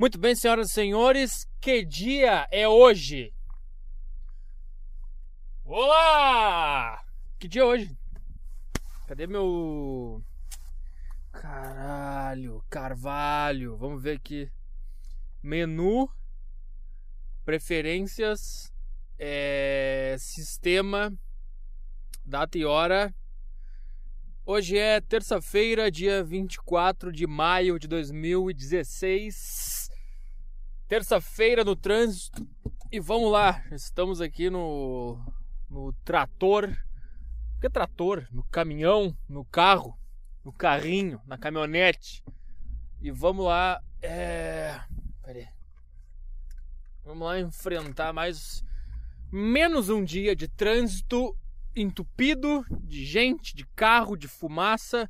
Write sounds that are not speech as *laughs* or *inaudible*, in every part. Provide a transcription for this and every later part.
Muito bem, senhoras e senhores, que dia é hoje? Olá! Que dia é hoje? Cadê meu. Caralho, carvalho. Vamos ver aqui. Menu, preferências, é, sistema, data e hora. Hoje é terça-feira, dia 24 de maio de 2016. Terça-feira no trânsito. E vamos lá, estamos aqui no, no trator. O que é trator? No caminhão, no carro, no carrinho, na caminhonete. E vamos lá. É... Peraí. Vamos lá enfrentar mais. Menos um dia de trânsito entupido de gente, de carro, de fumaça.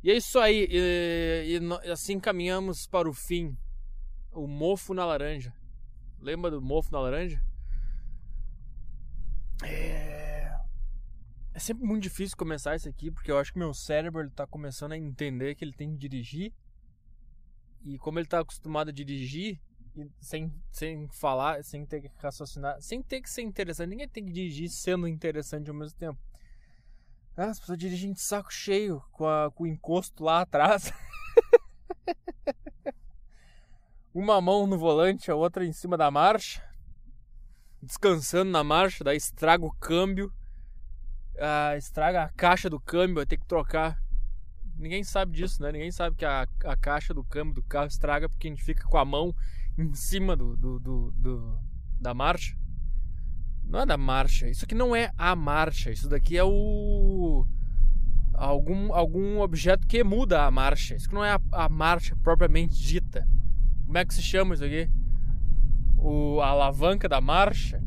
E é isso aí. E, e, assim caminhamos para o fim o mofo na laranja. Lembra do mofo na laranja? É... é sempre muito difícil começar isso aqui, porque eu acho que meu cérebro está começando a entender que ele tem que dirigir. E como ele está acostumado a dirigir, sem, sem falar, sem ter que raciocinar, sem ter que ser interessante. Ninguém tem que dirigir sendo interessante ao mesmo tempo. Ah, as pessoas dirigem de saco cheio, com, a, com o encosto lá atrás. *laughs* uma mão no volante, a outra em cima da marcha, descansando na marcha, daí estraga o câmbio, ah, estraga a caixa do câmbio, vai ter que trocar. Ninguém sabe disso, né? Ninguém sabe que a, a caixa do câmbio do carro estraga porque a gente fica com a mão em cima do, do, do, do da marcha. Não é da marcha, isso aqui não é a marcha, isso daqui é o algum, algum objeto que muda a marcha. Isso não é a, a marcha propriamente dita. Como é que se chama isso aqui? O, a alavanca da marcha?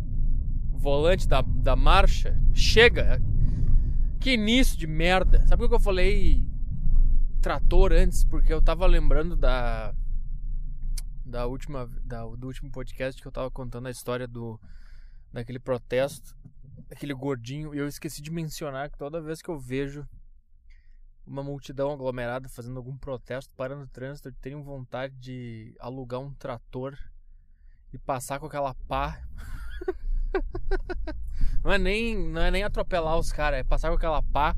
O volante da, da marcha? Chega! Que início de merda! Sabe por que eu falei trator antes? Porque eu tava lembrando da. Da última. Da, do último podcast que eu tava contando a história do. Daquele protesto. Daquele gordinho. E eu esqueci de mencionar que toda vez que eu vejo uma multidão aglomerada fazendo algum protesto, parando o trânsito, tenho vontade de alugar um trator e passar com aquela pá. *laughs* não é nem não é nem atropelar os caras, é passar com aquela pá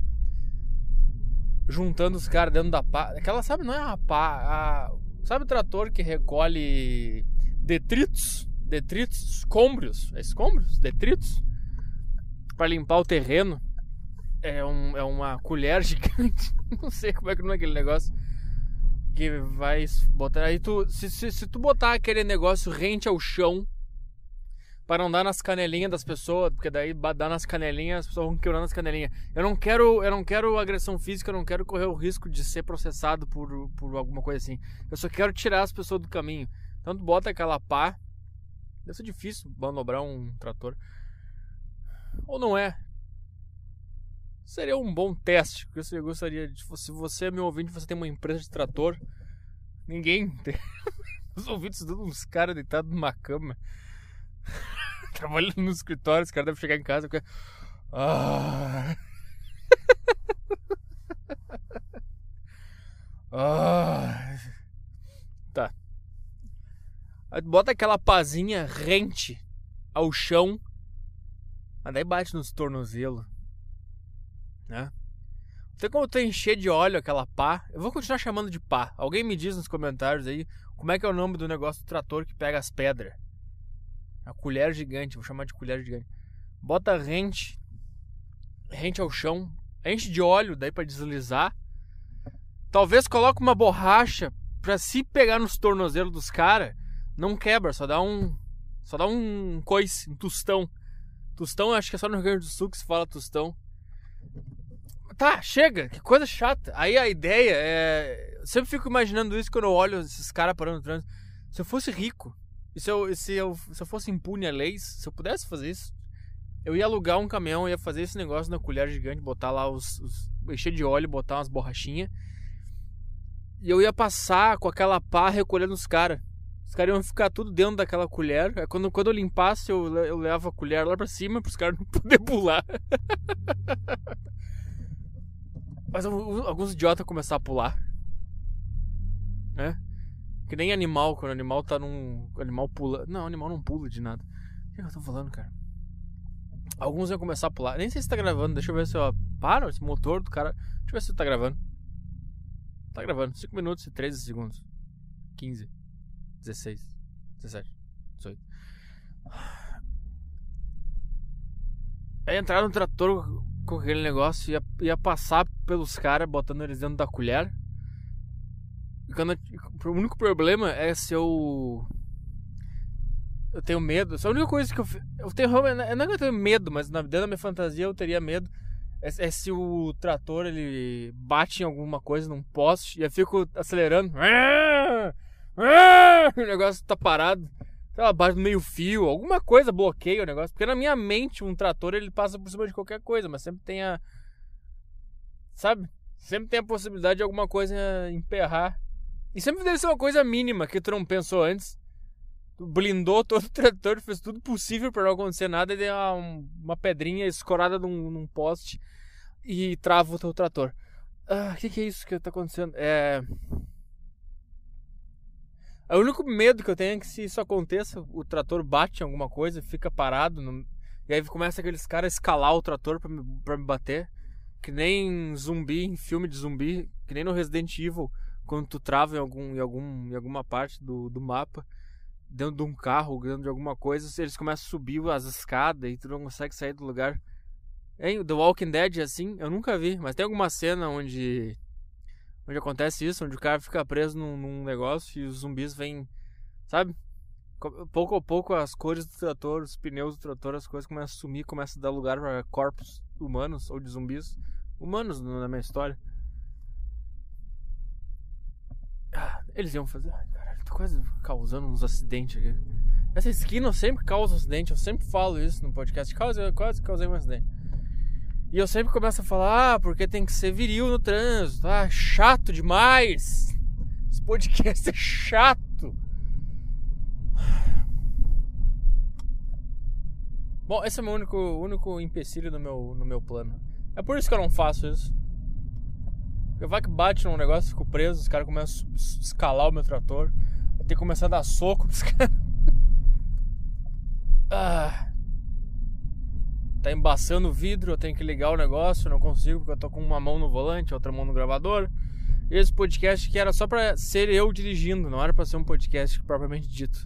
juntando os caras dentro da pá. Aquela, sabe, não é uma pá, a, sabe o trator que recolhe detritos, detritos, escombros, é escombros, detritos para limpar o terreno é, um, é uma colher *laughs* gigante. *laughs* Não sei como é que não é aquele negócio. Que vai botar. Aí tu. Se, se, se tu botar aquele negócio rente ao chão. Para não dar nas canelinhas das pessoas, porque daí dar nas canelinhas, as pessoas vão quebrando as canelinhas. Eu não quero, eu não quero agressão física, eu não quero correr o risco de ser processado por, por alguma coisa assim. Eu só quero tirar as pessoas do caminho. Então tu bota aquela pá. Deve ser difícil manobrar um trator. Ou não é? Seria um bom teste. Porque eu gostaria de. Se você é meu ouvinte, você tem uma empresa de trator. Ninguém tem. *laughs* Os ouvintes dando uns caras deitados numa cama. *laughs* Trabalhando no escritório, os caras devem chegar em casa e Ah. *laughs* ah. Tá. bota aquela pazinha rente ao chão. Mas daí bate nos tornozelos né? Não tem como encher de óleo aquela pá. Eu vou continuar chamando de pá. Alguém me diz nos comentários aí como é que é o nome do negócio do trator que pega as pedras. A colher gigante, vou chamar de colher gigante. Bota rente, rente ao chão, enche de óleo daí para deslizar. Talvez coloque uma borracha para se pegar nos tornozelos dos caras, não quebra, só dá um só dá um coice, um tostão. Tostão, acho que é só no Rio Grande do Sul que se fala tostão. Tá, chega, que coisa chata. Aí a ideia é. Eu sempre fico imaginando isso quando eu olho esses caras parando no trânsito. Se eu fosse rico, e se eu, se, eu, se eu fosse impune a leis, se eu pudesse fazer isso, eu ia alugar um caminhão, ia fazer esse negócio na colher gigante, botar lá os. os encher de óleo, botar umas borrachinhas. E eu ia passar com aquela pá recolhendo os caras. Os caras iam ficar tudo dentro daquela colher. Quando, quando eu limpasse, eu, eu levo a colher lá pra cima para os caras não *laughs* poderem pular. *laughs* Mas alguns idiotas começar a pular. Né? Que nem animal, quando o animal tá num. O animal pula. Não, o animal não pula de nada. O que eu tô falando, cara? Alguns iam começar a pular. Nem sei se tá gravando. Deixa eu ver se eu. Para, esse motor do cara. Deixa eu ver se tá gravando. Tá gravando. 5 minutos e 13 segundos. 15. 16. 17. 18. Aí entrar no trator com aquele negócio, ia, ia passar pelos caras, botando eles dentro da colher. Eu, o único problema é se eu. Eu tenho medo. A única coisa que eu. Eu tenho. Não é que eu tenho medo, mas dentro da minha fantasia eu teria medo. É, é se o trator ele bate em alguma coisa num poste e eu fico acelerando. *laughs* O negócio tá parado. Sei lá, no meio fio, alguma coisa bloqueia o negócio. Porque na minha mente, um trator ele passa por cima de qualquer coisa, mas sempre tem a. Sabe? Sempre tem a possibilidade de alguma coisa emperrar. E sempre deve ser uma coisa mínima que tu não pensou antes. Tu blindou *laughs* todo o trator, fez tudo possível para não acontecer nada e deu uma, uma pedrinha escorada num, num, poste e trava o teu trator. Ah, o que, que é isso que tá acontecendo? É. O único medo que eu tenho é que se isso aconteça, o trator bate em alguma coisa, fica parado, no... e aí começa aqueles caras a escalar o trator pra me, pra me bater. Que nem zumbi, em filme de zumbi, que nem no Resident Evil, quando tu trava em, algum, em, algum, em alguma parte do, do mapa, dentro de um carro, dentro de alguma coisa, eles começam a subir as escadas e tu não consegue sair do lugar. Hein? The Walking Dead, assim, eu nunca vi, mas tem alguma cena onde onde acontece isso, onde o cara fica preso num, num negócio e os zumbis vêm, sabe? Pouco a pouco as cores do trator, os pneus do trator, as coisas começam a sumir, começam a dar lugar para corpos humanos ou de zumbis humanos na minha história. Ah, eles iam fazer. Ai, caralho, tô quase causando uns acidentes aqui. Essa esquina eu sempre causo acidente, eu sempre falo isso no podcast. Quase, quase causei um acidente. E eu sempre começo a falar, ah, porque tem que ser viril no trânsito. Ah, chato demais. Esse podcast é chato. Bom, esse é o meu único, único empecilho no meu, no meu plano. É por isso que eu não faço isso. Porque vai que bate num negócio, fico preso, os caras começam a escalar o meu trator. Eu tenho que começar a dar soco nos *laughs* caras. Ah tá embaçando o vidro, eu tenho que ligar o negócio, não consigo porque eu tô com uma mão no volante, outra mão no gravador. Esse podcast que era só para ser eu dirigindo, não era para ser um podcast propriamente dito.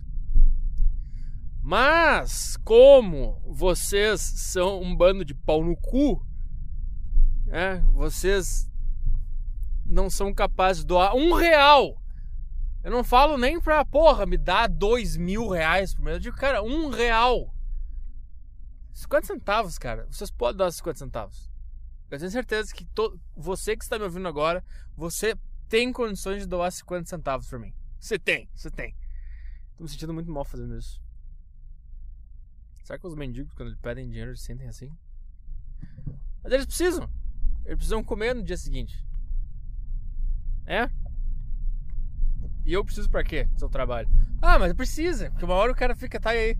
Mas, como vocês são um bando de pau no cu, é, vocês não são capazes de doar um real. Eu não falo nem pra, porra, me dá dois mil reais por mês. Eu digo, cara, um real 50 centavos, cara. Vocês podem dar 50 centavos. Eu tenho certeza que to... você que está me ouvindo agora, você tem condições de doar 50 centavos por mim. Você tem, você tem. Tô me sentindo muito mal fazendo isso. Será que os mendigos, quando eles pedem dinheiro, eles sentem assim? Mas eles precisam. Eles precisam comer no dia seguinte. É? E eu preciso para quê? Seu trabalho. Ah, mas precisa. Porque uma hora o cara fica, tá aí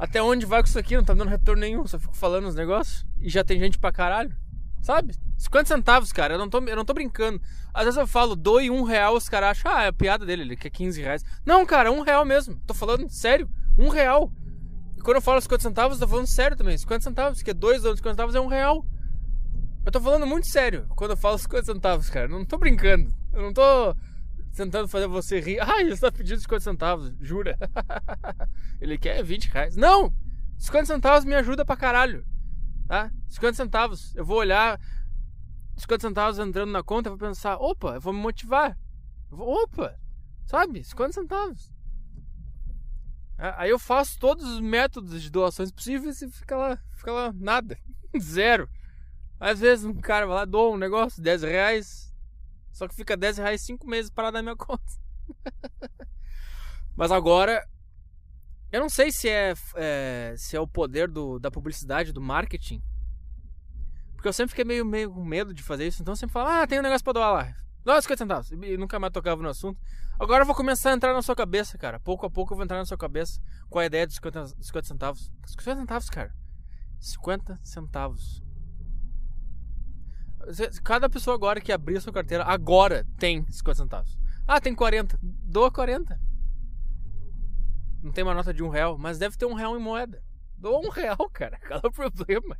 até onde vai com isso aqui? Não tá dando retorno nenhum, só fico falando os negócios. E já tem gente pra caralho. Sabe? 50 centavos, cara. Eu não tô, eu não tô brincando. Às vezes eu falo, doe um real, os caras acham, ah, é a piada dele, ele quer 15 reais. Não, cara, um real mesmo. Tô falando sério. Um real. E quando eu falo 50 centavos, eu tô falando sério também. 50 centavos, que é dois anos, 50 centavos é um real. Eu tô falando muito sério quando eu falo 50 centavos, cara. Eu não tô brincando. Eu não tô tentando fazer você rir. *laughs* Ai, ele está pedindo 50 centavos, jura? *laughs* ele quer 20 reais. Não! 50 centavos me ajuda pra caralho. Tá? 50 centavos. Eu vou olhar 50 centavos entrando na conta e vou pensar, opa, eu vou me motivar. vou, opa, sabe? 50 centavos. Aí eu faço todos os métodos de doações possíveis e fica lá, fica lá, nada. *laughs* Zero. Às vezes um cara vai lá, doa um negócio, 10 reais, só que fica 10 reais 5 meses para dar minha *laughs* conta. Mas agora. Eu não sei se é, é, se é o poder do, da publicidade, do marketing. Porque eu sempre fiquei meio, meio com medo de fazer isso. Então eu sempre falo, ah, tem um negócio pra doar lá. Dá 50 centavos. E nunca mais tocava no assunto. Agora eu vou começar a entrar na sua cabeça, cara. Pouco a pouco eu vou entrar na sua cabeça com a ideia de 50, 50 centavos. 50 centavos, cara. 50 centavos. Cada pessoa agora que abrir a sua carteira, agora tem 50 centavos. Ah, tem 40. doa 40. Não tem uma nota de um real, mas deve ter um real em moeda. Doa um real, cara. *laughs* Qual é o problema?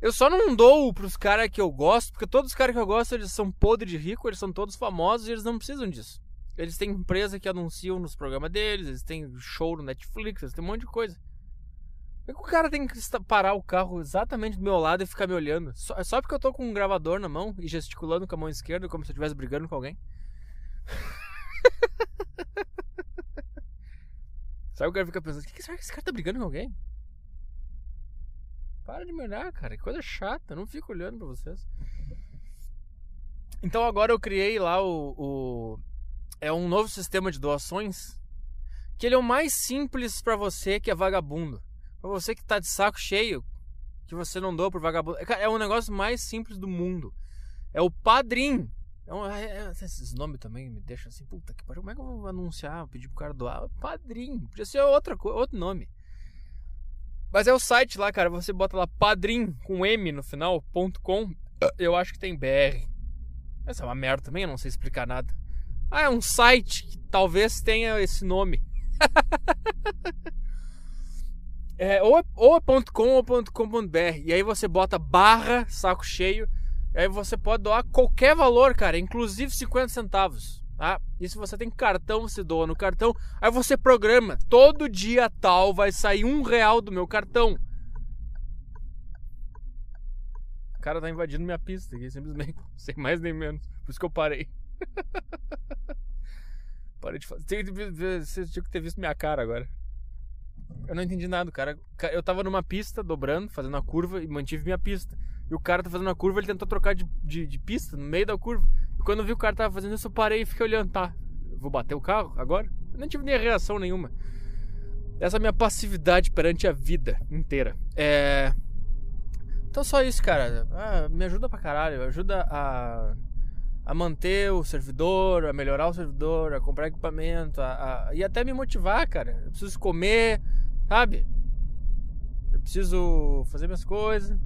Eu só não dou pros caras que eu gosto, porque todos os caras que eu gosto, eles são podres de rico, eles são todos famosos e eles não precisam disso. Eles têm empresa que anunciam nos programas deles, eles têm show no Netflix, eles têm um monte de coisa. Por que o cara tem que parar o carro exatamente do meu lado e ficar me olhando? Só, é só porque eu tô com um gravador na mão e gesticulando com a mão esquerda como se eu estivesse brigando com alguém? *laughs* Sabe o cara fica pensando, o que, será que esse cara tá brigando com alguém? Para de me olhar, cara. Que coisa chata. não fico olhando pra vocês. Então agora eu criei lá o, o, É um novo sistema de doações. Que ele é o mais simples para você que é vagabundo. Pra você que tá de saco cheio. Que você não doa pro vagabundo. É, é um negócio mais simples do mundo. É o Padrim. É um, é, é, esses nomes também me deixam assim, puta que pariu. Como é que eu vou anunciar, pedir pro cara doar? Padrim. Podia ser outra, outro nome. Mas é o site lá, cara. Você bota lá padrim com M no final, ponto .com. Eu acho que tem BR. Essa é uma merda também, eu não sei explicar nada. Ah, é um site que talvez tenha esse nome. *laughs* é, ou, ou é .com ou .com.br. E aí você bota barra saco cheio. E aí você pode doar qualquer valor, cara, inclusive 50 centavos. Tá? E se você tem cartão, você doa no cartão. Aí você programa. Todo dia tal vai sair um real do meu cartão. O cara tá invadindo minha pista aqui, simplesmente. *laughs* Sem mais nem menos. Por isso que eu parei. *laughs* parei de fazer. Você tinha que ter visto minha cara agora. Eu não entendi nada, cara. Eu tava numa pista, dobrando, fazendo a curva e mantive minha pista. E o cara tá fazendo a curva, ele tentou trocar de, de, de pista no meio da curva. E quando eu vi o cara tava fazendo isso, eu parei e fiquei olhando, tá? Vou bater o carro agora? Eu não tive nem reação nenhuma. Essa é minha passividade perante a vida inteira. É. Então só isso, cara. Ah, me ajuda pra caralho. Ajuda a, a manter o servidor, a melhorar o servidor, a comprar equipamento, a, a... e até me motivar, cara. Eu preciso comer, sabe? Eu preciso fazer minhas coisas.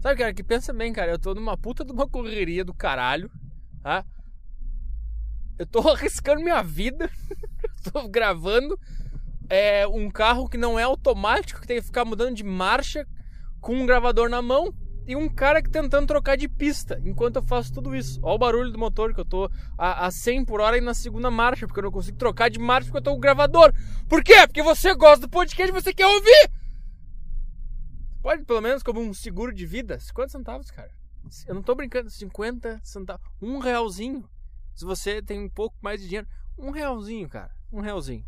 Sabe, cara, que pensa bem, cara, eu tô numa puta de uma correria do caralho, tá? Eu tô *laughs* arriscando minha vida, *laughs* tô gravando é, um carro que não é automático, que tem que ficar mudando de marcha com um gravador na mão e um cara que tentando trocar de pista enquanto eu faço tudo isso. Olha o barulho do motor que eu tô a, a 100 por hora e na segunda marcha, porque eu não consigo trocar de marcha porque eu tô com o gravador. Por quê? Porque você gosta do podcast e você quer ouvir. Pode, pelo menos, como um seguro de vida. 50 centavos, cara. Eu não tô brincando. 50 centavos. Um realzinho. Se você tem um pouco mais de dinheiro. Um realzinho, cara. Um realzinho.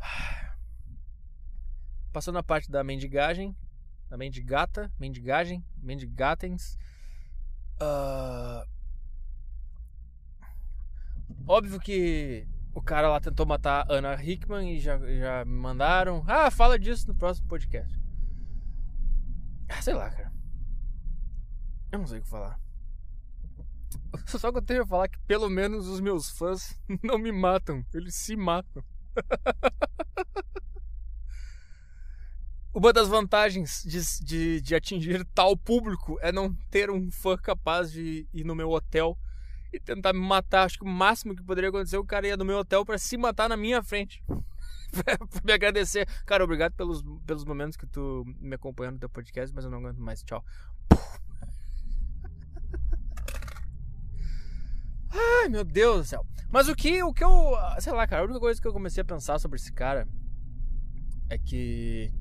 *sighs* Passando a parte da mendigagem. Da mendigata. Mendigagem. Mendigatens. Uh... Óbvio que o cara lá tentou matar a Ana Hickman e já, já me mandaram. Ah, fala disso no próximo podcast. Ah, sei lá, cara. Eu não sei o que falar. *laughs* Só que eu tenho a falar que pelo menos os meus fãs *laughs* não me matam. Eles se matam. *laughs* Uma das vantagens de, de, de, atingir tal público é não ter um fã capaz de ir no meu hotel e tentar me matar. Acho que o máximo que poderia acontecer é o cara ia no meu hotel para se matar na minha frente. *laughs* pra me agradecer. Cara, obrigado pelos, pelos momentos que tu me acompanhou no teu podcast, mas eu não aguento mais. Tchau. *laughs* Ai, meu Deus do céu. Mas o que, o que eu. Sei lá, cara, a única coisa que eu comecei a pensar sobre esse cara é que.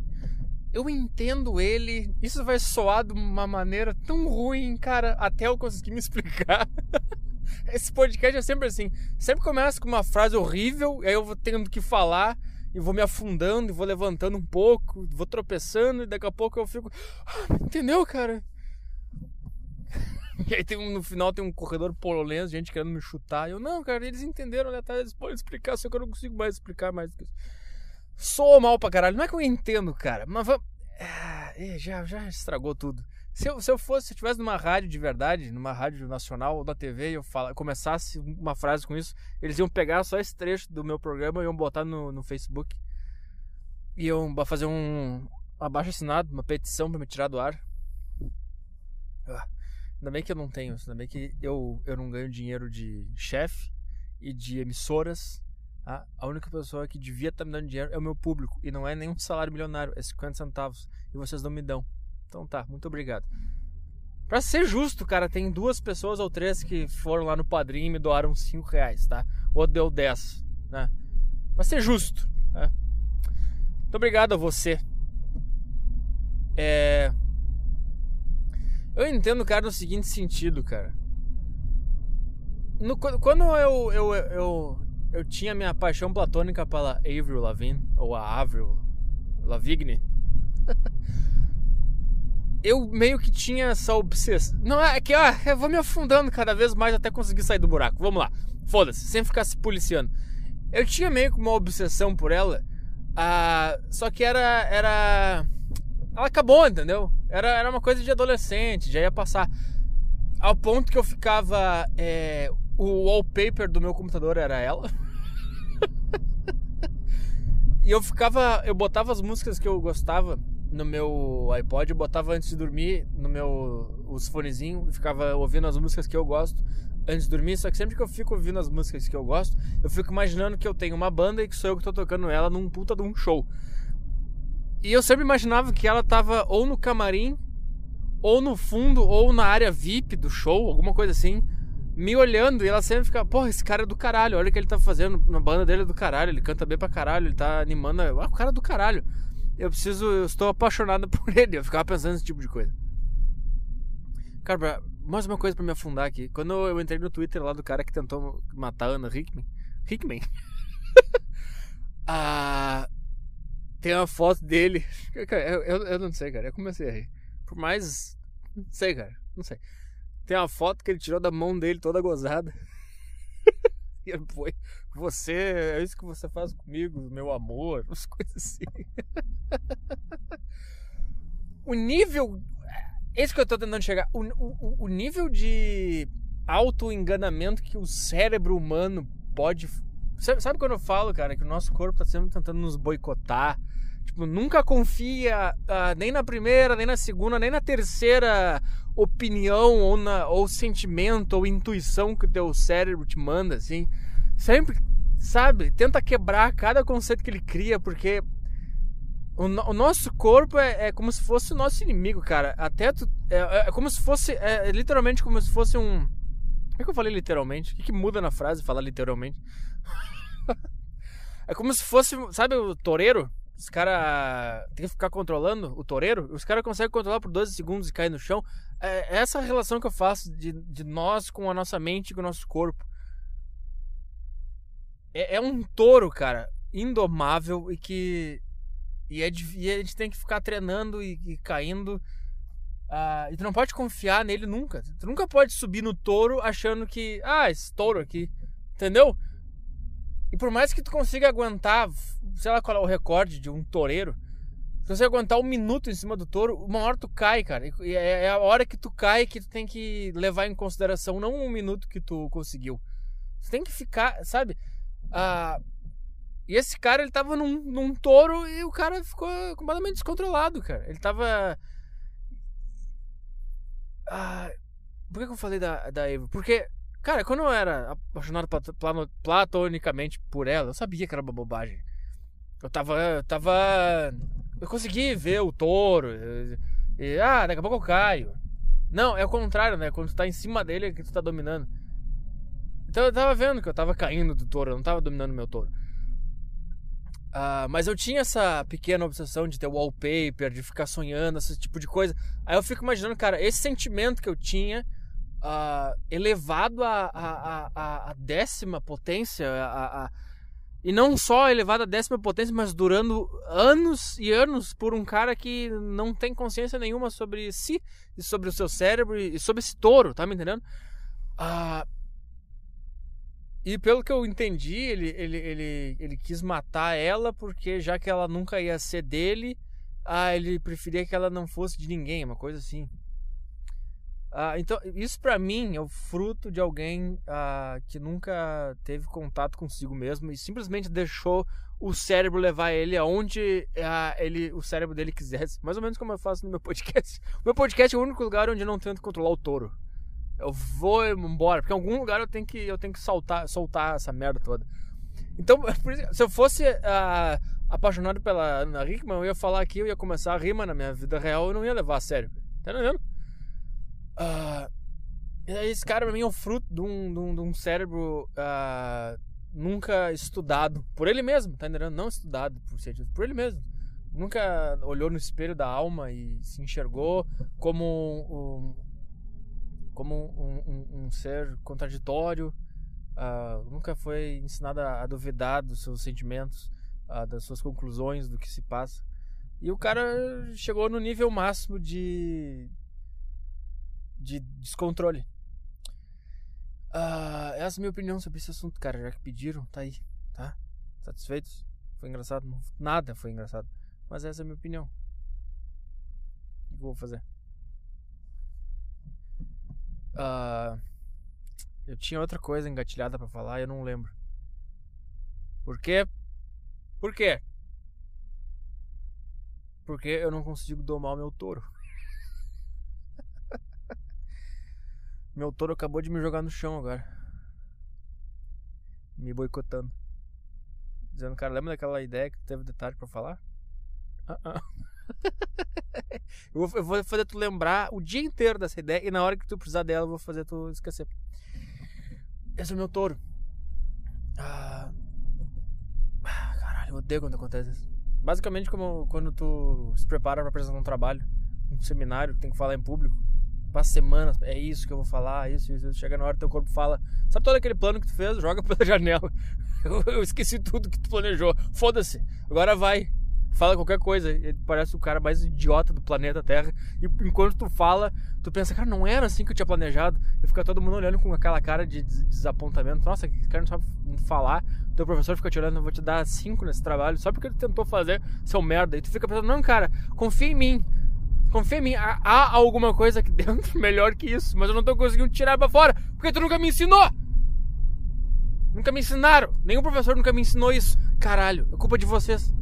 Eu entendo ele. Isso vai soar de uma maneira tão ruim, cara, até eu conseguir me explicar. *laughs* Esse podcast é sempre assim. Sempre começa com uma frase horrível, aí eu vou tendo que falar e vou me afundando, e vou levantando um pouco, vou tropeçando, e daqui a pouco eu fico. Ah, entendeu, cara? *laughs* E aí tem um, no final tem um corredor polonês, gente querendo me chutar. E eu, não, cara, eles entenderam, né? Tá, eles podem explicar, só que eu não consigo mais explicar mais do que isso. Sou mal pra caralho. Não é que eu entendo, cara, mas vamos. Ah, já, já estragou tudo. Se eu, se eu fosse, se eu estivesse numa rádio de verdade, numa rádio nacional ou da TV, e eu fala, começasse uma frase com isso, eles iam pegar só esse trecho do meu programa e iam botar no, no Facebook. E iam fazer um abaixo assinado, uma petição para me tirar do ar. Ah, ainda bem que eu não tenho, ainda bem que eu, eu não ganho dinheiro de chefe e de emissoras. A única pessoa que devia estar tá me dando dinheiro é o meu público. E não é nenhum salário milionário, é 50 centavos. E vocês não me dão. Então tá, muito obrigado. Pra ser justo, cara, tem duas pessoas ou três que foram lá no padrinho e me doaram 5 reais, tá? Ou deu 10, né? Pra ser justo, né? Muito obrigado a você. É. Eu entendo, cara, no seguinte sentido, cara. No, quando eu, eu, eu, eu tinha minha paixão platônica pela Avril Lavigne, ou a Avril Lavigne, *laughs* eu meio que tinha essa obsessão. Não, é que ó, eu vou me afundando cada vez mais até conseguir sair do buraco. Vamos lá. Foda-se, sem ficar se policiando. Eu tinha meio que uma obsessão por ela. Ah, só que era. era. Ela acabou, entendeu? Era, era uma coisa de adolescente, já ia passar. Ao ponto que eu ficava. É, o wallpaper do meu computador era ela. *laughs* e eu ficava. Eu botava as músicas que eu gostava no meu iPod, eu botava antes de dormir no meu os fonezinhos e ficava ouvindo as músicas que eu gosto antes de dormir. Só que sempre que eu fico ouvindo as músicas que eu gosto, eu fico imaginando que eu tenho uma banda e que sou eu que tô tocando ela num puta de um show. E eu sempre imaginava que ela tava ou no camarim, ou no fundo, ou na área VIP do show, alguma coisa assim, me olhando e ela sempre fica, porra, esse cara é do caralho, olha o que ele tá fazendo na banda dele é do caralho, ele canta bem pra caralho, ele tá animando, ah, o cara é do caralho eu preciso, eu estou apaixonado *laughs* por ele. Eu ficava pensando nesse tipo de coisa. Cara, mais uma coisa para me afundar aqui. Quando eu entrei no Twitter lá do cara que tentou matar a Ana Hickman. Hickman? *laughs* ah, tem uma foto dele. *laughs* Eu, eu, eu, não sei, cara. Eu comecei a rir. Por mais. Não sei, cara. Não sei. Tem uma foto que ele tirou da mão dele toda gozada. *laughs* e ele foi. Você, é isso que você faz comigo, meu amor, umas *laughs* coisas assim. o nível. É isso que eu tô tentando chegar. O, o, o nível de auto-enganamento que o cérebro humano pode. Sabe, sabe, quando eu falo, cara, que o nosso corpo tá sempre tentando nos boicotar? Tipo, nunca confia uh, nem na primeira, nem na segunda, nem na terceira opinião ou, na, ou sentimento ou intuição que o teu cérebro te manda, assim. Sempre, sabe, tenta quebrar cada conceito que ele cria, porque o, o nosso corpo é, é, como se fosse o nosso inimigo, cara. Até tu, é, é, como se fosse, é, é literalmente como se fosse um. Como é que eu falei literalmente? O que, que muda na frase falar literalmente? *laughs* é como se fosse, sabe o toureiro? Os caras tem que ficar controlando o toureiro. Os caras conseguem controlar por 12 segundos e cair no chão. É essa relação que eu faço de, de nós com a nossa mente com o nosso corpo é, é um touro, cara, indomável e que. E, é, e a gente tem que ficar treinando e, e caindo. Uh, e tu não pode confiar nele nunca. Tu nunca pode subir no touro achando que. Ah, esse touro aqui. Entendeu? E por mais que tu consiga aguentar, sei lá qual é o recorde de um toureiro, se você aguentar um minuto em cima do touro, uma hora tu cai, cara. E é, é a hora que tu cai que tu tem que levar em consideração, não um minuto que tu conseguiu. Tu tem que ficar, sabe? Ah, e esse cara, ele tava num, num touro e o cara ficou completamente descontrolado, cara. Ele tava. Ah, por que, eu falei da, da Eva? Porque, cara, quando eu era apaixonado platonicamente por ela, eu sabia que era uma bobagem. Eu tava. Eu tava. Eu consegui ver o touro. E, ah, daqui a pouco eu caio. Não, é o contrário, né? Quando tu tá em cima dele é que tu tá dominando. Então eu tava vendo que eu tava caindo do touro, eu não tava dominando meu touro. Uh, mas eu tinha essa pequena obsessão de ter wallpaper, de ficar sonhando, esse tipo de coisa. Aí eu fico imaginando, cara, esse sentimento que eu tinha, uh, elevado a, a, a, a, décima potência, a, e não só elevado a décima potência, mas durando anos e anos por um cara que não tem consciência nenhuma sobre si, e sobre o seu cérebro, e sobre esse touro, tá me entendendo? Uh, e pelo que eu entendi, ele, ele, ele, ele quis matar ela porque já que ela nunca ia ser dele, ah, ele preferia que ela não fosse de ninguém, uma coisa assim. Ah, então, isso para mim é o fruto de alguém ah, que nunca teve contato consigo mesmo e simplesmente deixou o cérebro levar ele aonde ah, ele, o cérebro dele quisesse. Mais ou menos como eu faço no meu podcast. O meu podcast é o único lugar onde eu não tento controlar o touro. Eu vou embora, porque em algum lugar eu tenho que, eu tenho que soltar, soltar essa merda toda. Então, *laughs* se eu fosse uh, apaixonado pela Ana Hickman, eu ia falar aqui, eu ia começar a rima na minha vida real, eu não ia levar a sério. Tá entendendo? Uh, esse cara pra mim é o fruto de um, de um, de um cérebro uh, nunca estudado por ele mesmo, tá entendendo? Não estudado por cientistas, por ele mesmo. Nunca olhou no espelho da alma e se enxergou como um, como um, um, ser contraditório. Uh, nunca foi ensinado a, a, duvidar dos seus sentimentos, uh, das suas conclusões, do que se passa. E o cara chegou no nível máximo de de descontrole. Uh, essa é a minha opinião sobre esse assunto, cara. Já que pediram, tá aí, tá? Satisfeitos? Foi engraçado? Nada foi engraçado. Mas essa é a minha opinião. O que eu vou fazer? Uh, eu tinha outra coisa engatilhada para falar e eu não lembro. Por quê? Por quê? Porque eu não consigo domar o meu touro. Meu touro acabou de me jogar no chão agora. Me boicotando. Dizendo, cara, lembra daquela ideia que teve detalhe para falar? *laughs* Uh -uh. eu, vou, fazer tu lembrar o dia inteiro dessa ideia e na hora que tu precisar dela eu vou fazer tu esquecer. Esse é o meu touro. Ah, caralho, eu odeio quando acontece isso. Basicamente como quando tu se prepara para apresentar um trabalho, um seminário que tem que falar em público passa semanas, é isso que eu vou falar, isso, isso. Chega na hora, teu corpo fala, sabe todo aquele plano que tu fez? Joga *laughs* pela janela. Eu, eu esqueci tudo que tu planejou. Foda-se. Agora vai. Fala qualquer coisa. Ele parece o cara mais idiota do planeta Terra. E enquanto tu fala, tu pensa, cara, não era assim que eu tinha planejado. E fica todo mundo olhando com aquela cara de desapontamento. Nossa, esse cara não sabe falar. Teu professor fica te olhando, eu vou te dar cinco nesse trabalho. Só porque ele tentou fazer seu merda. E tu fica pensando, não, cara, confia em mim. Confia em mim, há, há, alguma coisa aqui *laughs* dentro melhor que isso, mas eu não tô conseguindo tirar pra fora, porque tu nunca me ensinou! Nunca me ensinaram, nenhum professor nunca me ensinou isso. Caralho, é culpa de vocês.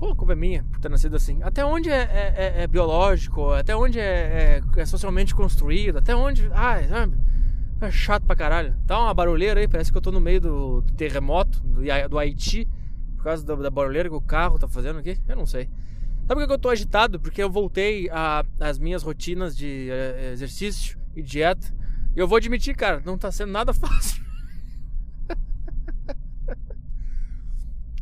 Oh, a culpa é minha por ter nascido assim. Até onde é, é, é, é biológico, até onde é, é, é, socialmente construído, até onde. Ai, sabe? É chato pra caralho. Tá uma barulheira aí, parece que eu tô no meio do, do terremoto do, do Haiti, por causa da, da barulheira que o carro tá fazendo aqui. Eu não sei. Sabe por que eu tô agitado? Porque eu voltei às minhas rotinas de uh, exercício e dieta. E eu vou admitir, cara, não tá sendo nada *laughs* fácil.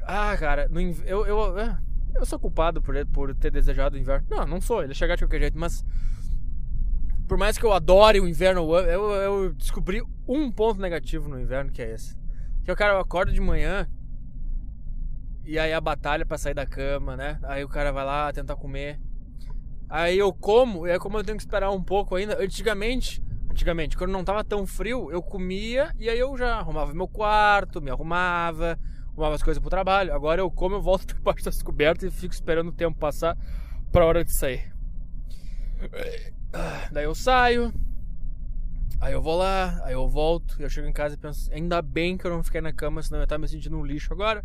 ah, cara, no, eu, eu, é, eu sou culpado por, por ter desejado o inverno. Não, não sou, ele é chegar de qualquer jeito, mas por mais que eu adore o inverno, eu, eu descobri um ponto negativo no inverno que é esse. Que o cara eu acordo de manhã e aí a batalha para sair da cama, né? Aí o cara vai lá tentar comer. Aí eu como, e aí como eu tenho que esperar um pouco ainda, antigamente, antigamente, quando não tava tão frio, eu comia e aí eu já arrumava meu quarto, me arrumava, arrumava as coisas pro trabalho. Agora eu como, eu volto *laughs* debaixo das cobertas e fico esperando o tempo passar pra hora de sair. Daí eu saio, aí eu vou lá, aí eu volto, eu chego em casa e penso, ainda bem que eu não fiquei na cama, senão eu ia estar me sentindo um lixo agora.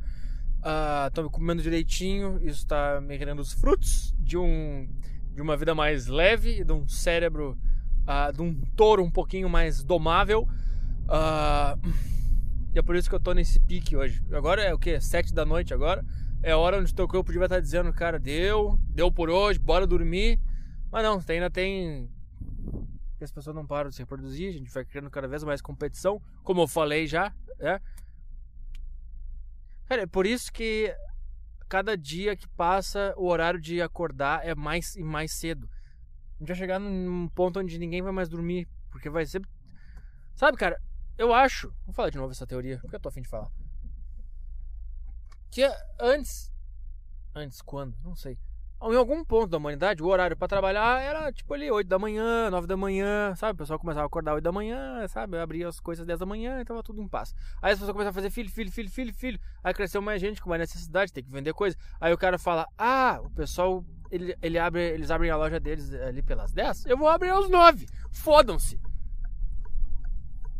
Estou uh, comendo direitinho, isso está me rendendo os frutos de, um, de uma vida mais leve, de um cérebro, uh, de um touro um pouquinho mais domável. Uh, e é por isso que eu tô nesse pique hoje. Agora é o que? Sete da noite agora. É a hora onde teu corpo devia estar dizendo, cara, deu, deu por hoje, bora dormir. Mas não, ainda tem. As pessoas não param de se reproduzir, a gente vai criando cada vez mais competição, como eu falei já, é. Cara, é por isso que cada dia que passa o horário de acordar é mais e mais cedo. A gente vai chegar num ponto onde ninguém vai mais dormir, porque vai ser. Sabe, cara, eu acho. Vou falar de novo essa teoria, porque eu tô afim de falar. Que antes. Antes quando? Não sei em algum ponto da humanidade, o horário para trabalhar era tipo ali 8 da manhã, 9 da manhã, sabe? O pessoal começava a acordar 8 da manhã, sabe? Abria as coisas 10 da manhã e tava tudo em paz. Aí as pessoas começavam a fazer filho, filho, filho, filho, filho. Aí cresceu mais gente com mais necessidade, tem que vender coisa. Aí o cara fala: "Ah, o pessoal ele, ele abre, eles abrem a loja deles ali pelas 10, eu vou abrir às 9. Fodam-se."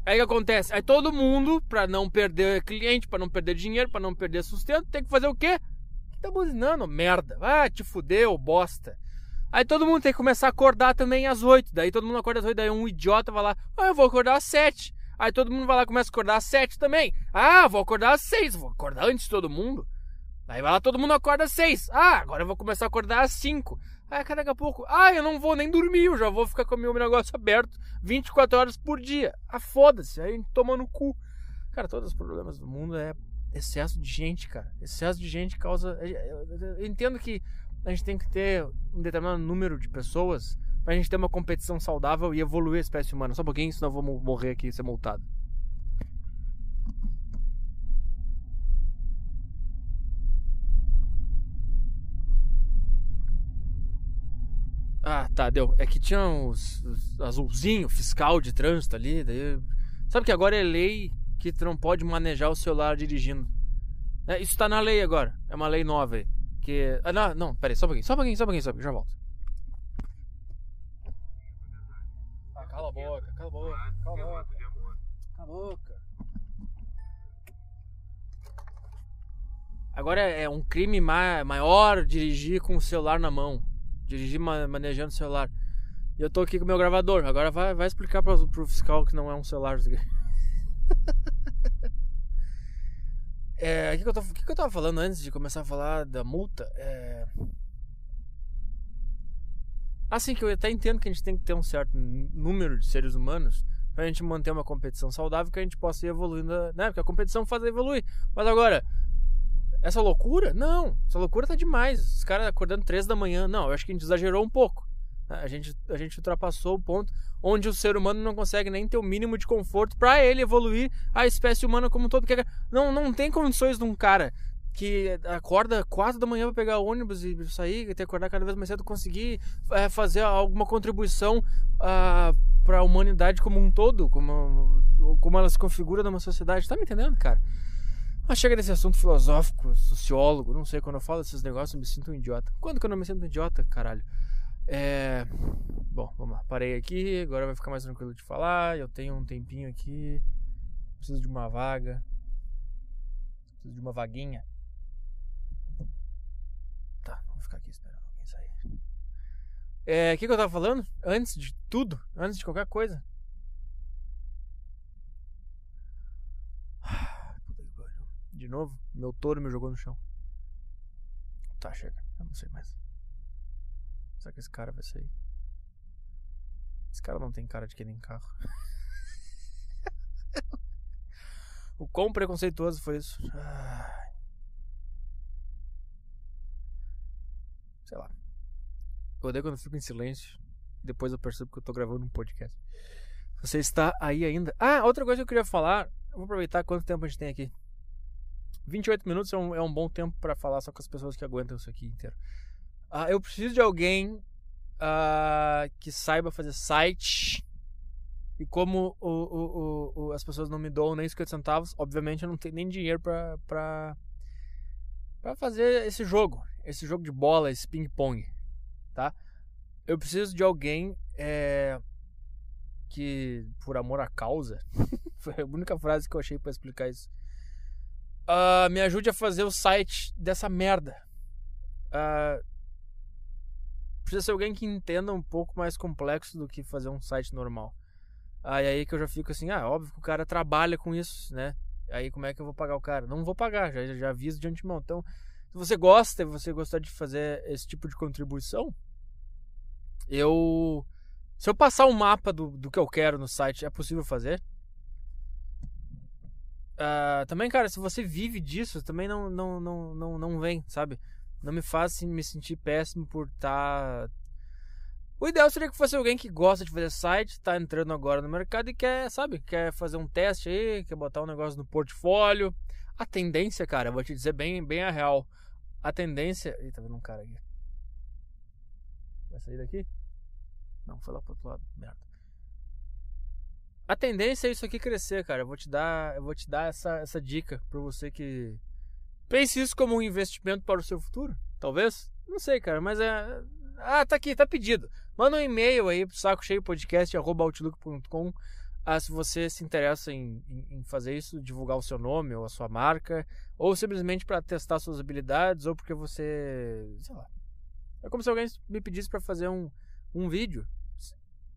Aí o que acontece? Aí todo mundo, para não perder cliente, para não perder dinheiro, para não perder sustento, tem que fazer o quê? Tá buzinando, merda. Ah, te fudeu, bosta. Aí todo mundo tem que começar a acordar também às 8. Daí todo mundo acorda às 8, daí um idiota vai lá, ah, eu vou acordar às 7. Aí todo mundo vai lá começa a acordar às 7 também. Ah, vou acordar às 6, vou acordar antes de todo mundo. Aí vai lá, todo mundo acorda às 6. Ah, agora eu vou começar a acordar às 5. Aí daqui a pouco, ah, eu não vou nem dormir, eu já vou ficar com o meu negócio aberto 24 horas por dia. Ah, foda-se, aí toma no cu. Cara, todos os problemas do mundo é excesso de gente, cara. Excesso de gente causa. Eu entendo que a gente tem que ter um determinado número de pessoas pra gente ter uma competição saudável e evoluir a espécie humana. Só um pouquinho, senão vou morrer aqui e ser multado. Ah, tá, deu. É que tinha os, os azulzinho fiscal de trânsito ali. Daí... Sabe que agora é lei que tu não pode manejar o celular dirigindo. É, isso tá na lei agora. É uma lei nova aí. Que. Ah, não, não, peraí, só um pouquinho, só um pouquinho, só um pouquinho, só um pouquinho, já volto. Ah, cala a boca, cala a boca, cala a boca. Cala a boca. Agora é um crime maior dirigir com o celular na mão dirigir manejando o celular. E eu tô aqui com o meu gravador. Agora vai, vai explicar pro, pro fiscal que não é um celular. *laughs* é, o que, que, eu que, que eu tava falando antes de começar a falar da multa? É... Assim que eu até entendo que a gente tem que ter um certo número de seres humanos pra gente manter uma competição saudável que a gente possa ir evoluindo, né? Porque a competição faz evoluir. Mas agora, essa loucura? Não, essa loucura tá demais. Os caras acordando três da manhã. Não, eu acho que a gente exagerou um pouco. A gente, a gente ultrapassou o ponto onde o ser humano não consegue nem ter o mínimo de conforto para ele evoluir a espécie humana como um todo. Porque não, não tem condições de um cara que acorda quatro da manhã para pegar ônibus e sair, ter que acordar cada vez mais cedo, conseguir é, fazer alguma contribuição uh, ah, para a humanidade como um todo, como, como ela se configura numa sociedade. Tá me entendendo, cara? Mas chega desse assunto filosófico, sociólogo, não sei, quando eu falo desses negócios eu me sinto um idiota. Quando que eu não me sinto um idiota, caralho? É... Bom, vamos lá, parei aqui, agora vai ficar mais tranquilo de falar, eu tenho um tempinho aqui, preciso de uma vaga, preciso de uma vaguinha. Tá, vou ficar aqui esperando alguém sair. É, o que, que eu tava falando? Antes de tudo, antes de qualquer coisa. *sighs* De novo, meu touro me jogou no chão. Tá, chega. Eu não sei mais. Será que esse cara vai sair? Esse cara não tem cara de que nem carro. *laughs* o quão preconceituoso foi isso? Sei lá. Eu odeio quando eu fico em silêncio. Depois eu percebo que eu tô gravando um podcast. Você está aí ainda? Ah, outra coisa que eu queria falar. Vou aproveitar quanto tempo a gente tem aqui. 28 minutos é um, é um bom tempo para falar só com as pessoas que aguentam isso aqui inteiro. Uh, eu preciso de alguém uh, que saiba fazer site. E como o, o, o, as pessoas não me doam nem 50 centavos, obviamente eu não tenho nem dinheiro pra, pra, pra fazer esse jogo. Esse jogo de bola, esse ping-pong. Tá? Eu preciso de alguém é, que, por amor à causa, *laughs* foi a única frase que eu achei para explicar isso Uh, me ajude a fazer o site dessa merda. Uh, precisa ser alguém que entenda um pouco mais complexo do que fazer um site normal. Aí aí que eu já fico assim, ah, óbvio que o cara trabalha com isso, né? Aí como é que eu vou pagar o cara? Não vou pagar, já, já aviso de antemão. Então, se você gosta, você gostar de fazer esse tipo de contribuição, eu. Se eu passar um mapa do, do que eu quero no site, é possível fazer? Uh, também, cara, se você vive disso, também não, não, não, não, não vem, sabe? Não me faz assim, me sentir péssimo por estar. Tá... O ideal seria que fosse alguém que gosta de fazer site, tá entrando agora no mercado e quer, sabe, quer fazer um teste aí, quer botar um negócio no portfólio. A tendência, cara, eu vou te dizer bem, bem a real. A tendência. Ih, tá vendo um cara aqui. Vai sair daqui? Não, foi lá pro outro lado. Merda. A tendência é isso aqui crescer, cara. Eu vou te dar, eu vou te dar essa, essa dica para você que pense isso como um investimento para o seu futuro, talvez. Não sei, cara, mas é ah, tá aqui, tá pedido. Manda um e-mail aí pro saco cheio podcast outlook.com ah, se você se interessa em, em, fazer isso, divulgar o seu nome ou a sua marca, ou simplesmente para testar suas habilidades, ou porque você, sei lá, É como se alguém me pedisse para fazer um, um vídeo.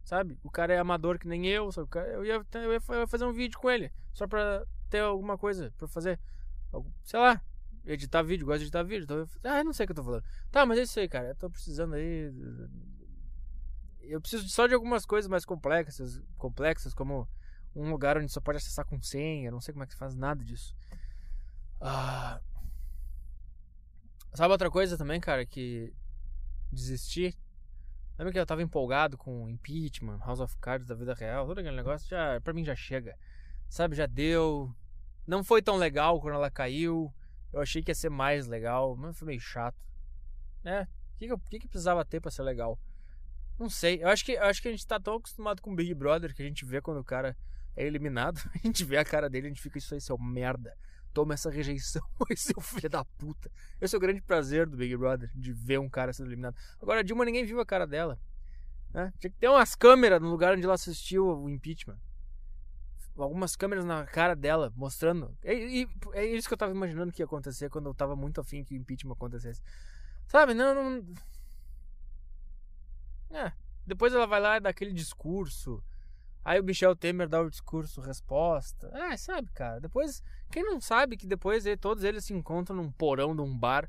Sabe? O cara é amador que nem eu. Sabe? Eu, ia, eu ia fazer um vídeo com ele. Só pra ter alguma coisa pra fazer. Sei lá. Editar vídeo, gosto de editar vídeo. Então ah, não sei o que eu tô falando. Tá, mas é isso aí, cara. Eu tô precisando aí. Eu preciso só de algumas coisas mais complexas. Complexas, como um lugar onde só pode acessar com senha. Não sei como é que faz nada disso. Ah. Sabe outra coisa também, cara, que desisti? Lembra que eu tava empolgado com impeachment, House of Cards da vida real, todo aquele negócio, já, pra mim já chega. Sabe, já deu. Não foi tão legal quando ela caiu. Eu achei que ia ser mais legal, mas foi meio chato. Né? O que, que, que, precisava ter pra ser legal? Não sei. Eu acho, que, eu acho que a gente tá tão acostumado com Big Brother que a gente vê quando o cara é eliminado. *laughs* A gente vê a cara dele a gente fica, isso aí, seu merda toma essa rejeição, *laughs* o filho da puta. Esse é o grande prazer do Big Brother, de ver um cara sendo eliminado. Agora, a Dilma ninguém viu a cara dela. Né? Tinha que ter umas câmeras no lugar onde ela assistiu o impeachment. Algumas câmeras na cara dela, mostrando. É, é isso que eu tava imaginando que ia acontecer quando eu tava muito afim que o impeachment acontecesse. Sabe, não. não... É. Depois ela vai lá e dá aquele discurso Aí o Michel Temer dá o discurso, resposta. Ah, sabe, cara. Depois, quem não sabe que depois todos eles se encontram num porão de um bar,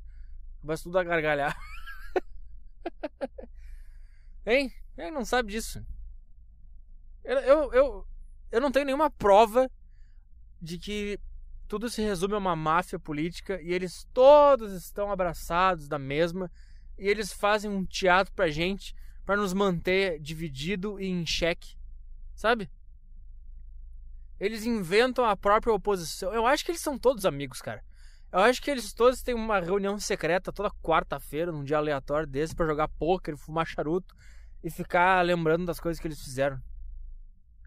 vai tudo a gargalhar. *laughs* hein? Quem não sabe disso? Eu, eu, eu não tenho nenhuma prova de que tudo se resume a uma máfia política e eles todos estão abraçados da mesma e eles fazem um teatro pra gente para nos manter dividido e em xeque Sabe? Eles inventam a própria oposição. Eu acho que eles são todos amigos, cara. Eu acho que eles todos têm uma reunião secreta toda quarta-feira, num dia aleatório desse, para jogar poker, fumar charuto e ficar lembrando das coisas que eles fizeram.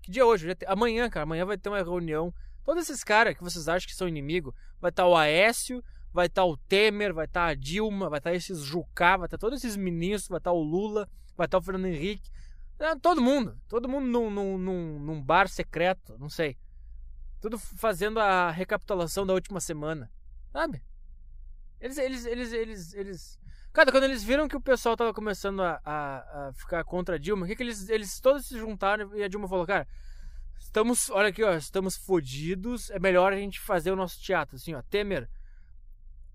Que dia é hoje? Amanhã, cara. Amanhã vai ter uma reunião. Todos esses caras que vocês acham que são inimigo, vai estar tá o Aécio, vai estar tá o Temer, vai estar tá a Dilma, vai estar esses Jucá, vai estar todos esses ministros, vai estar o Lula, vai estar o Fernando Henrique, é, todo mundo. Todo mundo num, num, num bar secreto, não sei. Tudo fazendo a recapitulação da última semana. Sabe? Eles, eles, eles, eles, eles. Cara, quando eles viram que o pessoal tava começando a, a, a ficar contra a Dilma, o que, que eles, eles todos se juntaram e a Dilma falou, cara, estamos, olha aqui, ó, estamos fodidos, é melhor a gente fazer o nosso teatro, assim, ó, Temer,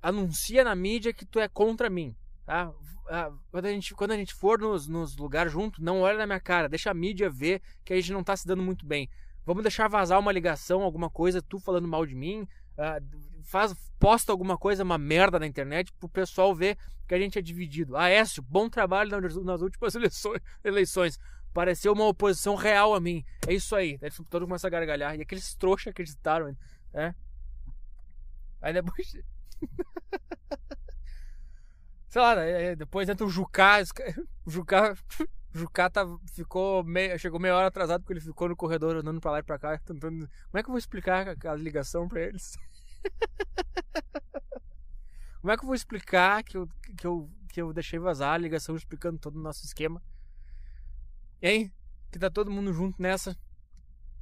anuncia na mídia que tu é contra mim, tá? Ah, quando, a gente, quando a gente for nos, nos lugares junto, não olha na minha cara, deixa a mídia ver que a gente não tá se dando muito bem. Vamos deixar vazar uma ligação, alguma coisa, tu falando mal de mim. Uh, faz, posta alguma coisa, uma merda na internet, pro pessoal ver que a gente é dividido. Aécio, bom trabalho nas, últimas *laughs* eleições. Pareceu uma oposição real a mim. É isso aí. Aí todo começa a gargalhar. E aqueles trouxas acreditaram, né? Aí depois. Sei lá, né, depois entra o Jucá. *laughs* O Jucá, o Jucá tá, ficou meio, chegou meia hora atrasado porque ele ficou no corredor andando pra lá e pra cá. Tentando, como é que eu vou explicar a ligação pra eles? *laughs* *laughs* Como é que eu vou explicar que eu, que eu, que eu deixei vazar a ligação explicando todo o nosso esquema? Hein? Que tá todo mundo junto nessa.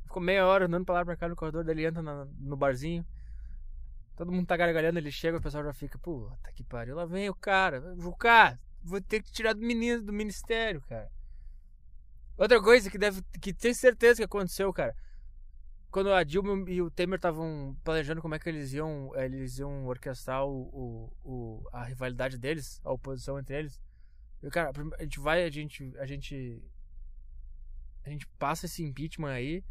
Ficou meia hora andando pra lá pra cá no corredor, dele entra na, no barzinho. Todo mundo tá gargalhando, ele chega, o pessoal já fica, puta que pariu, lá vem o cara, Jucá, vou ter que tirar do menino do ministério, cara. Outra coisa que deve, que tem certeza que aconteceu, cara. Quando a Dilma e o Temer estavam planejando como é que eles iam, eles iam orquestrar o, o, o, a rivalidade deles, a oposição entre eles. E, cara, a gente vai, a gente, a gente, a gente passa esse impeachment aí,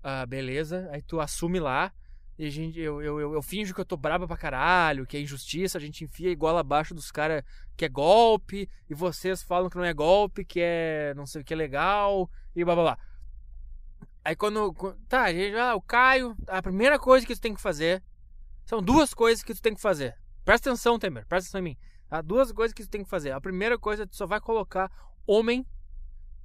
ah, beleza, aí tu assume lá, e a gente, eu, eu, eu, eu, finjo que eu tô braba pra caralho, que é injustiça, a gente enfia igual abaixo dos caras que é golpe, e vocês falam que não é golpe, que é não sei o que é legal, e blá blá blá. Aí quando. Tá, gente, ah, o Caio, a primeira coisa que tu tem que fazer. São duas coisas que tu tem que fazer. Presta atenção, Temer, presta atenção em mim. Tá? Duas coisas que tu tem que fazer. A primeira coisa, tu só vai colocar homem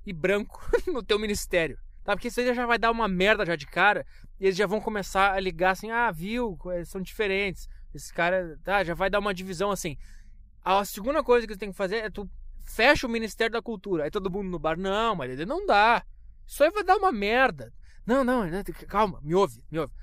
e branco *laughs* no teu ministério. Tá? Porque isso aí já vai dar uma merda já de cara. E eles já vão começar a ligar assim, ah, viu, são diferentes. Esse cara, tá, já vai dar uma divisão assim. A segunda coisa que você tem que fazer é tu fecha o Ministério da Cultura. Aí todo mundo no bar, não, mas ele não dá. Isso aí vai dar uma merda. Não, não, calma, me ouve, me ouve.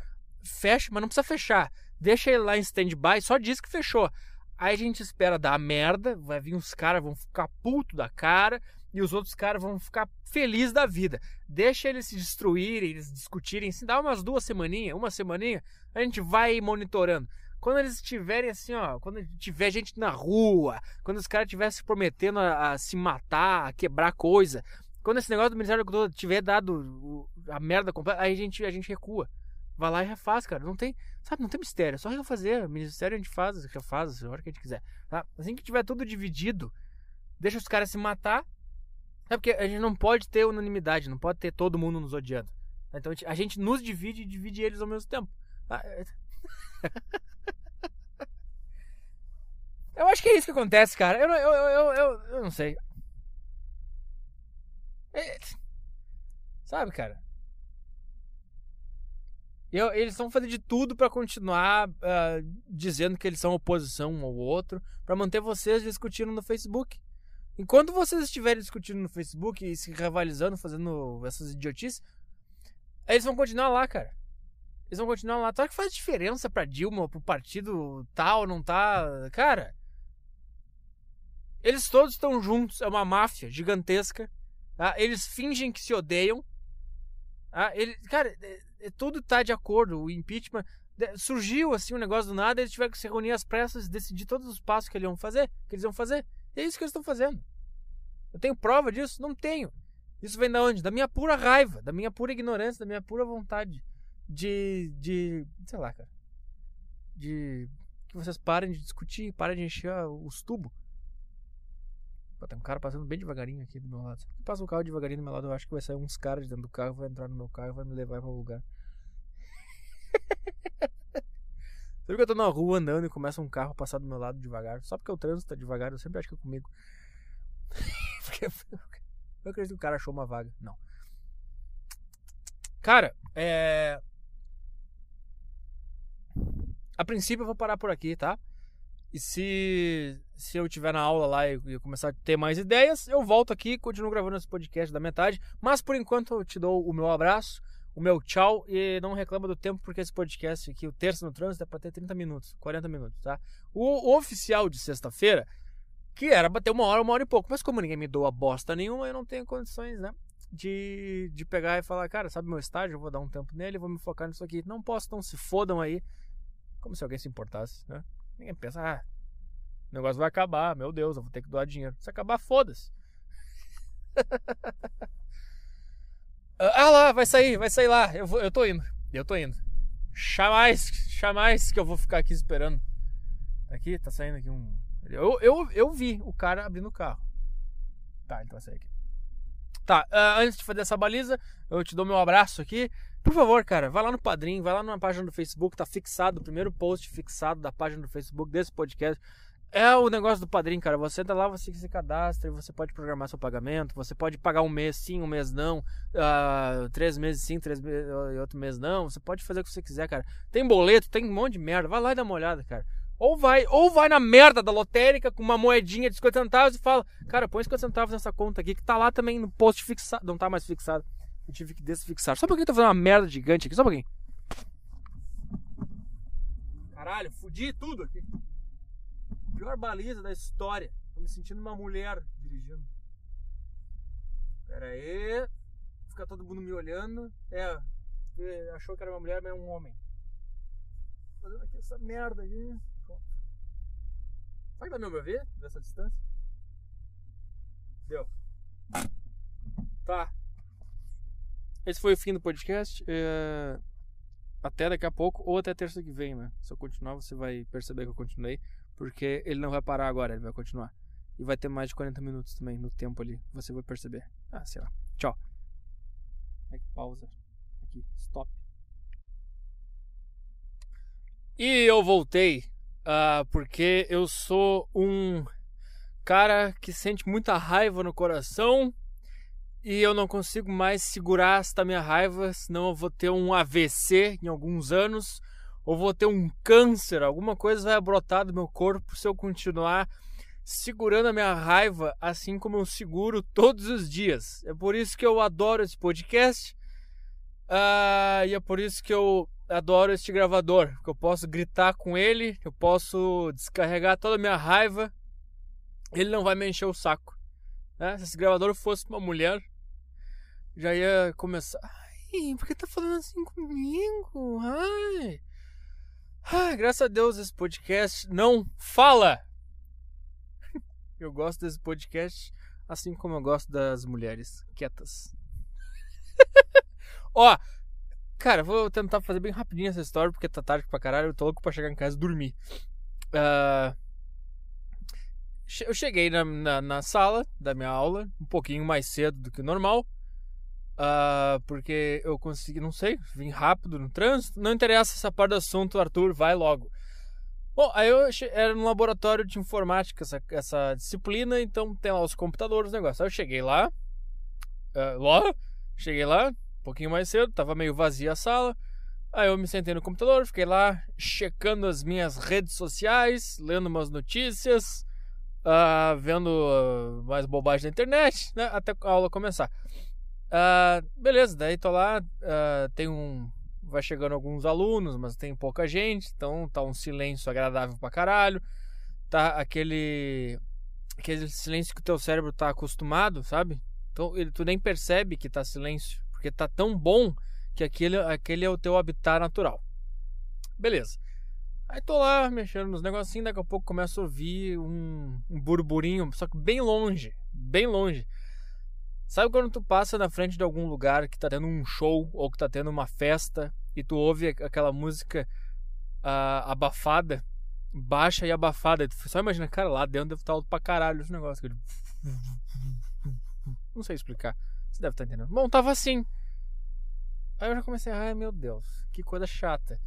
Fecha, mas não precisa fechar. Deixa ele lá em stand-by, só diz que fechou. Aí a gente espera dar merda, vai vir uns caras, vão ficar puto da cara, e os outros caras vão ficar felizes da vida. Deixa eles se destruírem, eles discutirem, se dá umas duas semaninhas, uma semaninha, a gente vai monitorando. Quando eles estiverem assim, ó, quando tiver gente na rua, quando os caras estiverem se prometendo a, a, se matar, a quebrar coisa, quando esse negócio do Ministério da Cultura tiver dado a merda completa, aí a gente, a gente recua. Vai lá e refaz, cara. Não tem, sabe, não tem mistério. É só refazer. O ministério a gente faz, refaz a hora que a gente quiser. Tá? Assim que tiver tudo dividido, deixa os caras se matar. É porque a gente não pode ter unanimidade, não pode ter todo mundo nos odiando. Então a gente nos divide e divide eles ao mesmo tempo. Tá? *laughs* Eu acho que é isso que acontece, cara. Eu, eu, eu, eu não sei. É, sabe, cara? Eu, eles estão fazendo de tudo para continuar uh, dizendo que eles são oposição um ao outro, para manter vocês discutindo no Facebook. Enquanto vocês estiverem discutindo no Facebook e se rivalizando, fazendo essas idiotices, eles vão continuar lá, cara. Eles vão continuar lá. Será que faz diferença pra Dilma, pro partido tal, não tá? Cara, eles todos estão juntos, é uma máfia gigantesca. Tá? Eles fingem que se odeiam. Tá? Cara, é, é, tudo tá de acordo. O impeachment surgiu assim um negócio do nada, eles tiveram que se reunir às pressas e decidir todos os passos que eles iam fazer, que eles iam fazer. E é isso que eles estão fazendo. Eu tenho prova disso? Não tenho. Isso vem da onde? Da minha pura raiva, da minha pura ignorância, da minha pura vontade de de, sei lá, cara. De que vocês parem de discutir, parem de encher os tubos. Tem um cara passando bem devagarinho aqui do meu lado. Se passa o carro devagarinho do meu lado, eu acho que vai sair uns caras de dentro do carro, vai entrar no meu carro e vai me levar para o lugar. *laughs* Sabe que eu tô na rua andando e começa um carro a passar do meu lado devagar? Só porque o trânsito tá devagar, eu sempre acho que é comigo. *laughs* eu acredito que o cara achou uma vaga. Não. Cara, é. A princípio eu vou parar por aqui, tá? E se, se eu tiver na aula lá e, começar a ter mais ideias, eu volto aqui e continuo gravando esse podcast da metade. Mas por enquanto eu te dou o meu abraço, o meu tchau e não reclama do tempo porque esse podcast aqui, o Terça no Trânsito, é pra ter 30 minutos, 40 minutos, tá? O, o oficial de sexta-feira, que era bater uma hora, uma hora e pouco. Mas como ninguém me doa bosta nenhuma, eu não tenho condições, né? De, de pegar e falar, cara, sabe meu estágio? Eu vou dar um tempo nele, vou me focar nisso aqui. Não posso, então se fodam aí. Como se alguém se importasse, né? Ninguém pensa, ah, o negócio vai acabar, meu Deus, eu vou ter que doar dinheiro. Se acabar, foda-se. *laughs* ah lá, vai sair, vai sair lá. Eu, vou, eu tô indo, eu tô indo. Jamais, jamais que eu vou ficar aqui esperando. Aqui, tá saindo aqui um. Eu, eu, eu vi o cara abrindo o carro. Tá, ele vai sair aqui. Tá, uh, antes de fazer essa baliza, eu te dou meu abraço aqui. Por favor, cara, vai lá no Padrim, vai lá na página do Facebook, tá fixado, o primeiro post fixado da página do Facebook desse podcast. É o negócio do Padrim, cara. Você entra lá, você se cadastra, você pode programar seu pagamento, você pode pagar um mês sim, um mês não, uh, três meses sim, três meses e outro mês não. Você pode fazer o que você quiser, cara. Tem boleto, tem um monte de merda. Vai lá e dá uma olhada, cara. Ou vai, ou vai na merda da lotérica com uma moedinha de 50 centavos e fala, cara, põe 50 centavos nessa conta aqui que tá lá também no post fixado. Não tá mais fixado. Eu tive que desfixar. Só pouquinho, tô fazendo uma merda gigante aqui. Só um. Caralho, fudi tudo aqui. Pior baliza da história. Tô me sentindo uma mulher dirigindo. Pera aí. Fica todo mundo me olhando. É, achou que era uma mulher, mas é um homem. Fazendo aqui essa merda aqui. Será que dá me ver dessa distância? Deu. Tá. Esse foi o fim do podcast. É... Até daqui a pouco ou até terça que vem, né? Se eu continuar, você vai perceber que eu continuei. Porque ele não vai parar agora, ele vai continuar. E vai ter mais de 40 minutos também no tempo ali. Você vai perceber. Ah, sei lá. Tchau. É pausa. Aqui. Stop. E eu voltei. Uh, porque eu sou um cara que sente muita raiva no coração e eu não consigo mais segurar esta minha raiva, senão eu vou ter um AVC em alguns anos, ou vou ter um câncer, alguma coisa vai brotar do meu corpo se eu continuar segurando a minha raiva assim como eu seguro todos os dias. É por isso que eu adoro esse podcast. Ah, e é por isso que eu adoro este gravador, que eu posso gritar com ele, eu posso descarregar toda a minha raiva, ele não vai me encher o saco. Né? Se esse gravador fosse uma mulher, já ia começar. Ai, por que tá falando assim comigo? Ai. Ai, graças a Deus esse podcast não fala. *laughs* Eu gosto desse podcast assim como eu gosto das mulheres quietas. *laughs* Ó, cara, vou tentar fazer bem rapidinho essa história porque tá tarde pra caralho. Eu tô louco pra chegar em casa e dormir. Uh, eu cheguei na, na, na, sala da minha aula um pouquinho mais cedo do que o normal. Uh, porque eu consegui, não sei, vim rápido no trânsito. Não interessa essa parte do assunto, Arthur, vai logo. Bom, aí eu era no laboratório de informática essa, essa disciplina, então tem lá os computadores, o negócio. Aí eu cheguei lá, uh, lá, cheguei lá, pouquinho mais cedo, tava meio vazia a sala. Aí eu me sentei no computador, fiquei lá checando as minhas redes sociais, lendo umas notícias, uh, vendo uh, mais bobagem na internet, né? Até a aula começar. Uh, beleza, daí tô lá, tem um, vai chegando alguns alunos, mas tem pouca gente, então tá um silêncio agradável pra caralho. Tá aquele aquele silêncio que o teu cérebro tá acostumado, sabe? Então ele, tu nem percebe que tá silêncio, porque tá tão bom que aquele, aquele é o teu habitat natural. Beleza. Aí tô lá mexendo nos negocinhos, daqui a pouco começo a ouvir um, um burburinho, só que bem longe, bem longe. Sabe quando tu passa na frente de algum lugar que tá tendo um show ou que tá tendo uma festa e tu ouve aquela música uh, abafada, baixa e abafada? Tu só imagina, cara, lá dentro deve estar alto pra caralho esse negócio. *laughs* Não sei explicar. Você deve estar entendendo. Bom, tava assim. Aí eu já comecei, ai meu Deus, que coisa chata.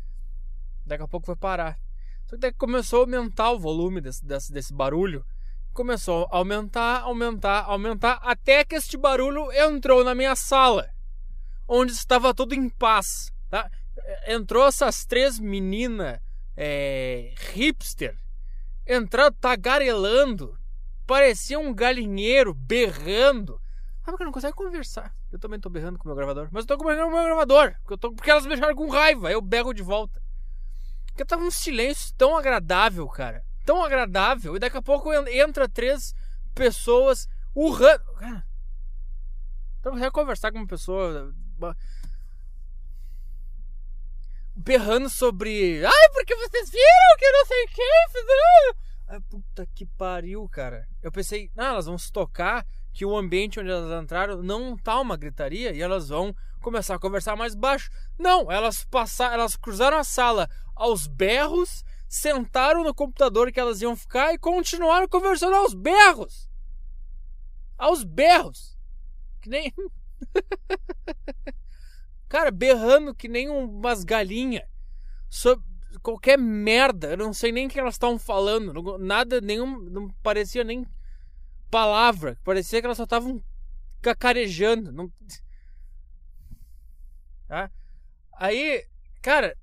Daqui a pouco vai parar. Só que daí começou a aumentar o volume desse, desse, desse barulho começou a aumentar, aumentar, aumentar, até que este barulho entrou na minha sala, onde estava tudo em paz. Tá? Entrou essas três meninas é, hipster, entraram tagarelando, parecia um galinheiro berrando. Ah, porque não consegue conversar. Eu também tô berrando com o meu gravador. Mas eu tô conversando com o meu gravador. Porque, eu tô, porque elas me deixaram com raiva. Eu berro de volta. Porque tava um silêncio tão agradável, cara tão agradável. E daqui a pouco entra três pessoas urrando. Cara, então você conversar com uma pessoa. Berrando sobre. Ai, porque vocês viram que não sei quem fizeram. Ai, puta que pariu, cara. Eu pensei, ah, elas vão se tocar que o ambiente onde elas entraram não tá uma gritaria e elas vão começar a conversar mais baixo. Não, elas passaram, elas cruzaram a sala aos berros sentaram no computador que elas iam ficar e continuaram conversando aos berros. Aos berros. Que nem. *laughs* Cara, berrando que nem umas galinhas. Sobre qualquer merda. Eu não sei nem o que elas estavam falando. Nada, nenhum. Não parecia nem palavra. Parecia que elas só estavam cacarejando. Não... Tá? Aí, cara,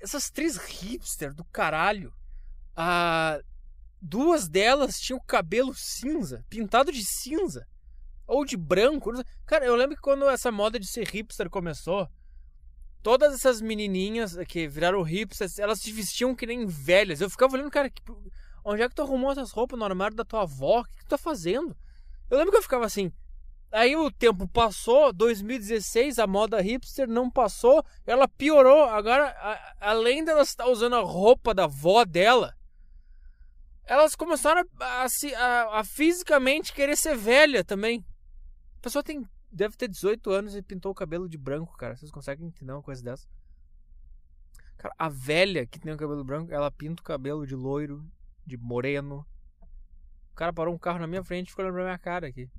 essas três hipster do caralho. Ah, duas delas tinham cabelo cinza, pintado de cinza. Ou de branco. Cara, eu lembro que quando essa moda de ser hipster começou, todas essas menininhas que viraram hipsters, elas se vestiam que nem velhas. Eu ficava olhando, cara, onde é que tu arrumou essas roupas no armário da tua avó? O que, que tu tá fazendo? Eu lembro que eu ficava assim, Aí o tempo passou, 2016, a moda hipster não passou, ela piorou. Agora, a, além dela estar usando a roupa da avó dela, elas começaram a, a, a, fisicamente querer ser velha também. A pessoa tem, deve ter 18 anos e pintou o cabelo de branco, cara. Vocês conseguem entender uma coisa dessa? Cara, a velha que tem o cabelo branco, ela pinta o cabelo de loiro, de moreno. O cara parou um carro na minha frente e ficou olhando pra minha cara aqui.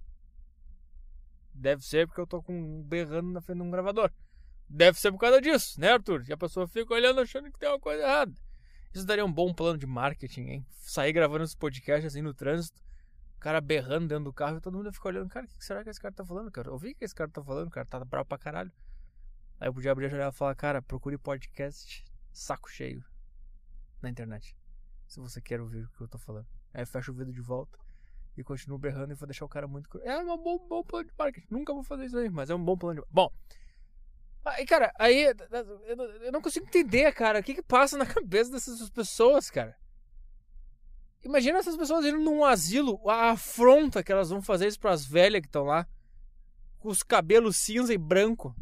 Deve ser porque eu tô com um berrando na frente de um gravador. Deve ser por causa disso, né, Arthur? E a pessoa fica olhando achando que tem uma coisa errada. Isso daria um bom plano de marketing, hein? Sair gravando esse podcast assim no trânsito, o cara berrando dentro do carro e todo mundo fica olhando, cara, o que será que esse cara tá falando, cara? Eu ouvi o que esse cara tá falando, cara, tá bravo pra caralho. Aí eu podia abrir a janela e falar, cara, procure podcast saco cheio na internet. Se você quer ouvir o que eu tô falando. Aí fecha o vídeo de volta e continuo berrando e vou deixar o cara muito. É um bom, bom plano de marketing. Nunca vou fazer isso aí, mas é um bom plano de. Bom. Aí, cara, aí eu não consigo entender, cara, o que que passa na *laughs* cabeça dessas pessoas, cara. Imagina essas pessoas indo num asilo, a afronta que elas vão fazer isso pras velhas que estão lá. Com os cabelos cinza e branco.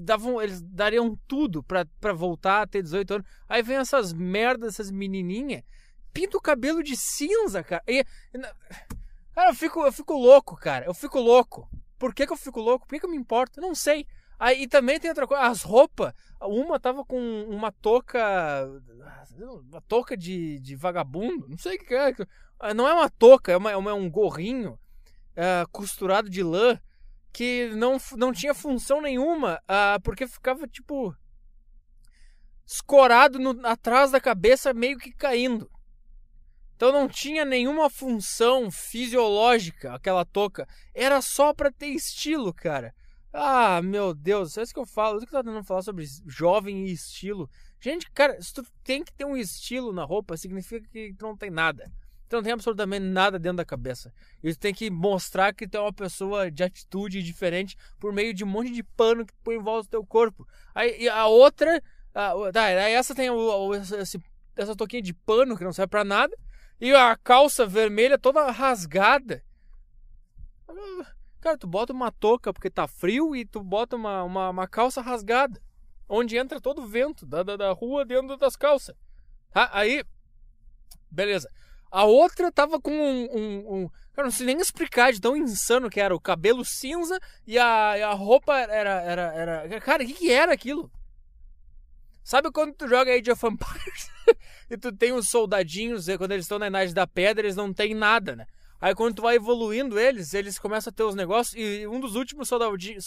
Davam, eles dariam tudo pra, pra voltar a ter 18 anos. Aí vem essas merdas, essas menininhas. Pinta o cabelo de cinza, cara. E, cara, eu fico, eu fico louco, cara. Eu fico louco. Por que, que eu fico louco? Por que, que eu me importo? Não sei. Aí e também tem outra coisa, as roupas. Uma tava com uma touca. Uma touca de, de vagabundo. Não sei o que é. Ah, não é uma touca, é, uma, é um gorrinho uh, costurado de lã que não, não tinha função nenhuma, uh, porque ficava tipo. escorado no, atrás da cabeça, meio que caindo. Então não tinha nenhuma função fisiológica aquela touca. Era só pra ter estilo, cara. Ah, meu Deus, é isso que eu falo. É isso que eu tô tentando falar sobre jovem e estilo. Gente, cara, se tu tem que ter um estilo na roupa, significa que tu não tem nada. Tu não tem absolutamente nada dentro da cabeça. E tu tem que mostrar que tu é uma pessoa de atitude diferente por meio de um monte de pano que põe em volta do teu corpo. Aí a outra. A, tá, essa tem o, esse, essa toquinha de pano que não serve pra nada. E a calça vermelha toda rasgada. Cara, tu bota uma touca porque tá frio e tu bota uma, uma, uma calça rasgada. Onde entra todo o vento da, da, da rua dentro das calças. Ah, aí, beleza. A outra tava com um, um, um. Cara, não sei nem explicar de tão insano que era. O cabelo cinza e a, a roupa era. era, era... Cara, o que, que era aquilo? Sabe quando tu joga Age of Empires *laughs* e tu tem os soldadinhos, quando eles estão na Idade da Pedra, eles não tem nada, né? Aí quando tu vai evoluindo eles, eles começam a ter os negócios. E um dos últimos soldadinhos,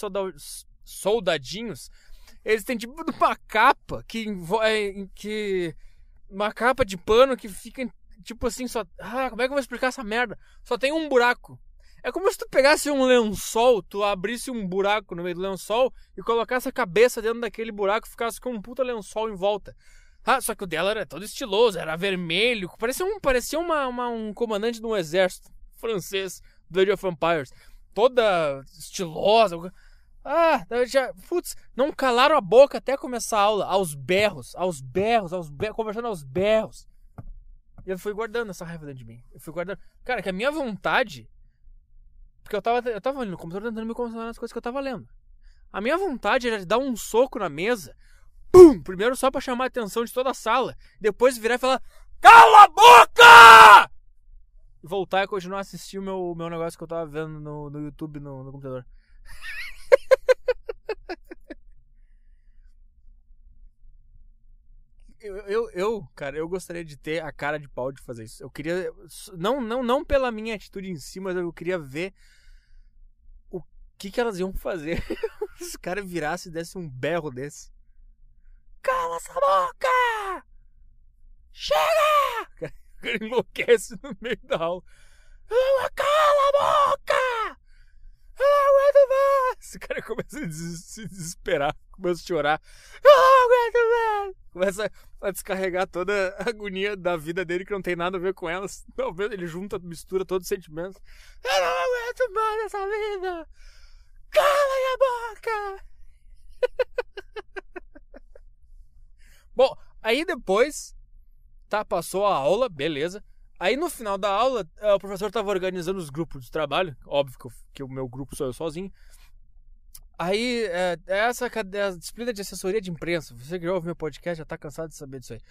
soldadinhos eles têm tipo uma capa que, é, que. Uma capa de pano que fica tipo assim, só. Ah, como é que eu vou explicar essa merda? Só tem um buraco. É como se tu pegasse um lençol, tu abrisse um buraco no meio do lençol e colocasse a cabeça dentro daquele buraco e ficasse com um puta lençol em volta. Ah, só que o dela era todo estiloso, era vermelho, parecia um, parecia uma, uma um comandante de um exército francês do Age of Empires. Toda estilosa. Ah, já, putz, não calaram a boca até começar a aula, aos berros, aos berros, aos berros, conversando aos berros. E eu fui guardando essa raiva dentro de mim. Eu fui guardando. Cara, que a minha vontade. Porque eu tava, eu tava no computador tentando me concentrar nas coisas que eu tava lendo. A minha vontade era de dar um soco na mesa. Pum! Primeiro só pra chamar a atenção de toda a sala. Depois virar e falar: Cala a boca! voltar e continuar a assistir o meu, meu negócio que eu tava vendo no, no YouTube no, no computador. *laughs* eu, eu, eu, cara, eu gostaria de ter a cara de pau de fazer isso. Eu queria. Não, não, não pela minha atitude em si, mas eu queria ver que, que elas iam fazer *laughs* se os caras virassem e dessem um berro desse. Cala essa boca! Chega! *laughs* cara enlouquece no meio da aula. Cala a boca! Eu não aguento mais! O cara começa a se desesperar, começa a chorar. Eu não aguento mais! Começa a descarregar toda a agonia da vida dele que não tem nada a ver com elas. Talvez ele junta, mistura todos os sentimentos. Eu não aguento mais essa vida! Cala a boca! Bom, aí depois Tá, passou a aula, beleza. Aí no final da aula, eh, o professor estava organizando os grupos de trabalho. Óbvio que, eu, que o meu grupo sou eu sozinho. Aí, é, essa é a disciplina de assessoria de imprensa. Você que já ouve meu podcast já está cansado de saber disso aí.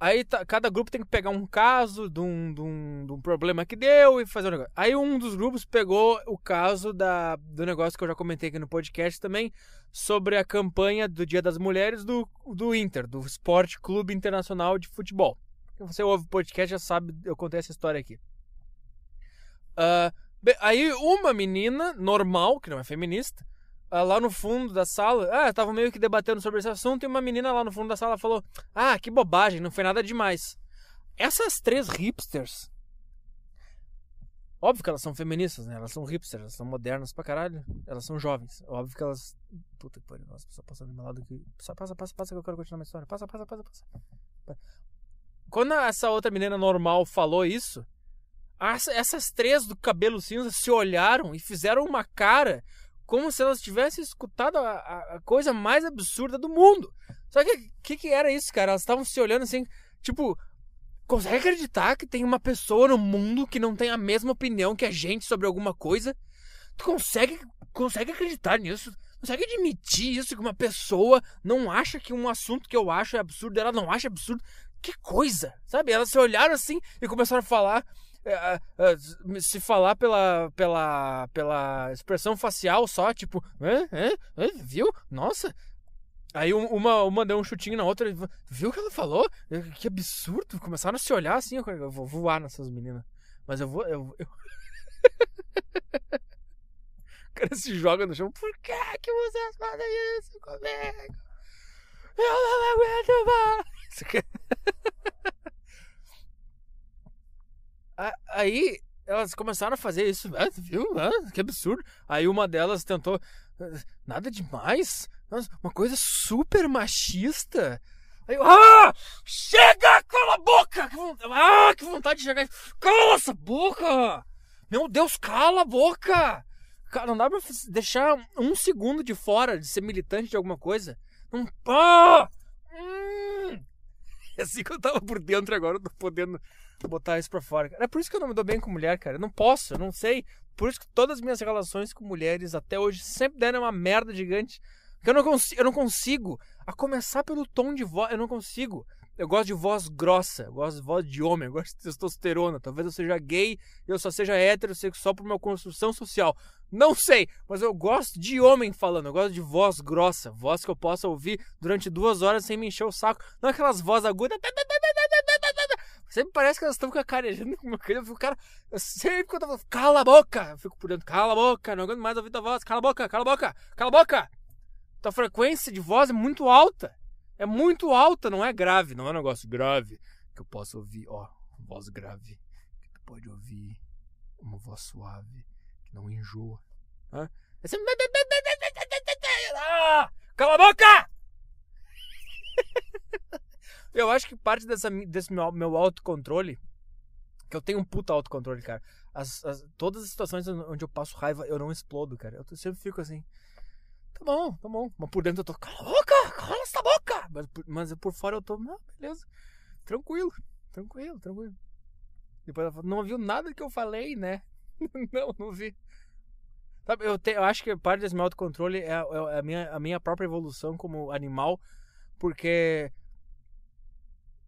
Aí tá, cada grupo tem que pegar um caso de um, de, um, de um problema que deu e fazer um negócio. Aí um dos grupos pegou o caso da, do negócio que eu já comentei aqui no podcast também, sobre a campanha do Dia das Mulheres do, do Inter, do Esporte Clube Internacional de Futebol. Você ouve o podcast já sabe, eu contei essa história aqui. Uh, aí uma menina normal, que não é feminista, lá no fundo da sala, ah, estavam meio que debatendo sobre esse assunto e uma menina lá no fundo da sala falou: Ah, que bobagem, não foi nada demais. Essas três hipsters. Óbvio que elas são feministas, né? Elas são hipsters, elas são modernas pra caralho. Elas são jovens. Óbvio que elas. Puta que pariu, nossa, só passando do meu lado aqui. Passa, passa, passa, passa que eu quero continuar minha história. Passa, passa, passa, passa. Quando essa outra menina normal falou isso, essas três do cabelo cinza se olharam e fizeram uma cara como se elas tivessem escutado a, a, coisa mais absurda do mundo. Só que o que, que era isso, cara? Elas estavam se olhando assim, tipo, consegue acreditar que tem uma pessoa no mundo que não tem a mesma opinião que a gente sobre alguma coisa? Tu consegue, consegue acreditar nisso? Consegue admitir isso que uma pessoa não acha que um assunto que eu acho é absurdo, ela não acha absurdo? Que coisa, sabe? Elas se olharam assim e começaram a falar se falar pela, pela, pela expressão facial só, tipo, é, é, viu? Nossa. Aí uma, uma deu um chutinho na outra, viu o que ela falou? Que absurdo. Começaram a se olhar assim, eu vou voar nessas meninas. Mas eu vou. Eu, eu... *laughs* o cara se joga no chão. Por que, que vocês fazem isso comigo? Eu não aguento mais. *laughs* Aí elas começaram a fazer isso, ah, viu? Ah, que absurdo. Aí uma delas tentou. Nada demais. Uma coisa super machista. Aí eu, ah! Chega! Cala a boca! Ah, que vontade de chegar. Cala essa boca! Meu Deus, cala a boca! Cara, não dá pra deixar um segundo de fora de ser militante de alguma coisa. Não. Ah! Hum. *laughs* É assim que eu tava por dentro agora, eu tô podendo botar isso pra fora. É por isso que eu não me dou bem com mulher, cara. Eu não posso, eu não sei. Por isso que todas as minhas relações com mulheres até hoje sempre deram uma merda gigante. Porque eu não consigo, eu não consigo. A começar pelo tom de voz, eu não consigo. Eu gosto de voz grossa, eu gosto de voz de homem, eu gosto de testosterona. Talvez eu seja gay e eu só seja heterossexual por uma construção social. Não sei, mas eu gosto de homem falando, eu gosto de voz grossa, voz que eu possa ouvir durante duas horas sem me encher o saco. Não aquelas vozes agudas. Sempre parece que elas estão cacarejando com meu querido. Eu fico, cara, eu sempre que eu tô cala a boca! Eu fico por dentro, cala a boca, não aguento mais ouvir tua voz, cala a boca, cala a boca, cala a boca! Tua frequência de voz é muito alta. É muito alta, não é grave, não é um negócio grave que eu posso ouvir, ó, voz grave, que tu pode ouvir uma voz suave, que não enjoa. É sempre... ah, cala a boca! Eu acho que parte dessa, desse meu, meu autocontrole, que eu tenho um puta autocontrole, cara. As, as, todas as situações onde eu passo raiva, eu não explodo, cara. Eu sempre fico assim. Tá bom, tá bom. Mas por dentro eu tô. Cala a boca! Cala essa boca! Mas, mas por fora eu tô. Não, beleza. Tranquilo, tranquilo, tranquilo. Depois ela fala, não viu nada que eu falei, né? *laughs* não, não vi. Sabe, eu, te, eu acho que parte desse meu autocontrole é, é a, minha, a minha própria evolução como animal, porque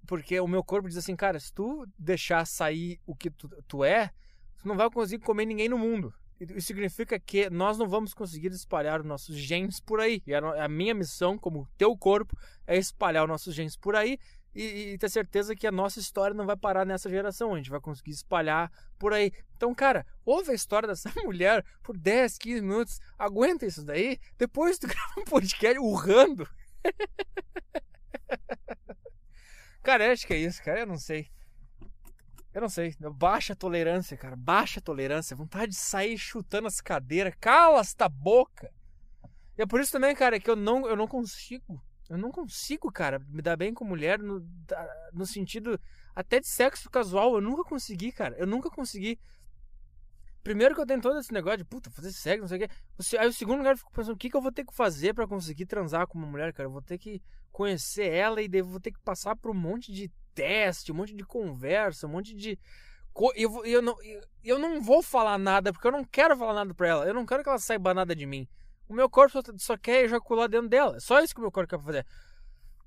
porque o meu corpo diz assim, cara, se tu deixar sair o que tu, tu é, tu não vai conseguir comer ninguém no mundo. Isso significa que nós não vamos conseguir espalhar os nossos genes por aí. E a, minha missão, como teu corpo, é espalhar os nossos genes por aí e, e, ter certeza que a nossa história não vai parar nessa geração. A gente vai conseguir espalhar por aí. Então, cara, ouve a história dessa *laughs* mulher por 10, 15 minutos. Aguenta isso daí. Depois tu *laughs* grava um podcast urrando. *laughs* Cara, acho que é isso, cara. Eu não sei. Eu não sei. Baixa tolerância, cara. Baixa tolerância. Vontade de sair chutando as cadeiras. Cala esta boca. E é por isso também, cara, que eu não, eu não consigo. Eu não consigo, cara, me dar bem com mulher no, no sentido até de sexo casual. Eu nunca consegui, cara. Eu nunca consegui. Primeiro que eu tenho todo esse negócio de puta, fazer sexo, não sei o quê. Aí o segundo lugar eu fico pensando, o que, que eu vou ter que fazer para conseguir transar com uma mulher, cara? Eu vou ter que conhecer ela e vou ter que passar por um monte de teste, um monte de conversa, um monte de. Eu, eu, não, eu não vou falar nada, porque eu não quero falar nada pra ela. Eu não quero que ela saiba nada de mim. O meu corpo só, só quer ejacular dentro dela. É só isso que o meu corpo quer fazer.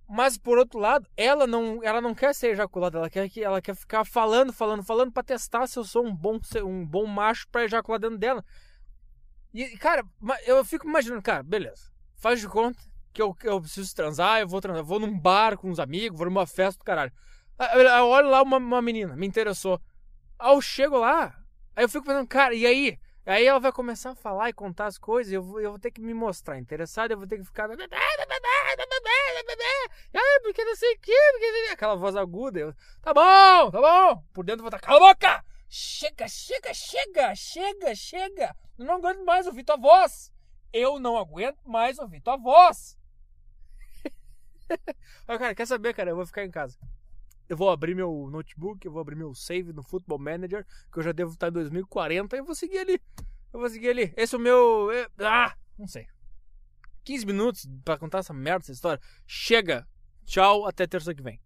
Mas por outro lado, ela não, ela não quer ser ejaculada, ela quer que ela quer ficar falando, falando, falando para testar se eu sou um bom um bom macho para ejacular dentro dela. E cara, eu fico imaginando, cara, beleza. Faz de conta que eu, eu preciso transar, eu vou transar, vou num bar com uns amigos, vou numa festa do caralho. Eu olho lá uma, uma menina, me interessou. Aí eu chego lá, aí eu fico pensando, cara, e aí? Aí ela vai começar a falar e contar as coisas, eu vou, eu vou ter que me mostrar interessado, eu vou ter que ficar. Ah, porque não sei o que, porque... aquela voz aguda. Eu, tá bom, tá bom. Por dentro eu vou estar, cala a boca! Chega, chega, chega, chega, chega. Eu não aguento mais ouvir tua voz. Eu não aguento mais ouvir tua voz. cara, quer saber, cara? Eu vou ficar em casa. Eu vou abrir meu notebook, eu vou abrir meu save no Football Manager, que eu já devo estar em 2040 e eu vou seguir ali. Eu vou seguir ali. Esse é o meu. É, ah! Não sei. 15 minutos pra contar essa merda, essa história. Chega. Tchau, até terça que vem.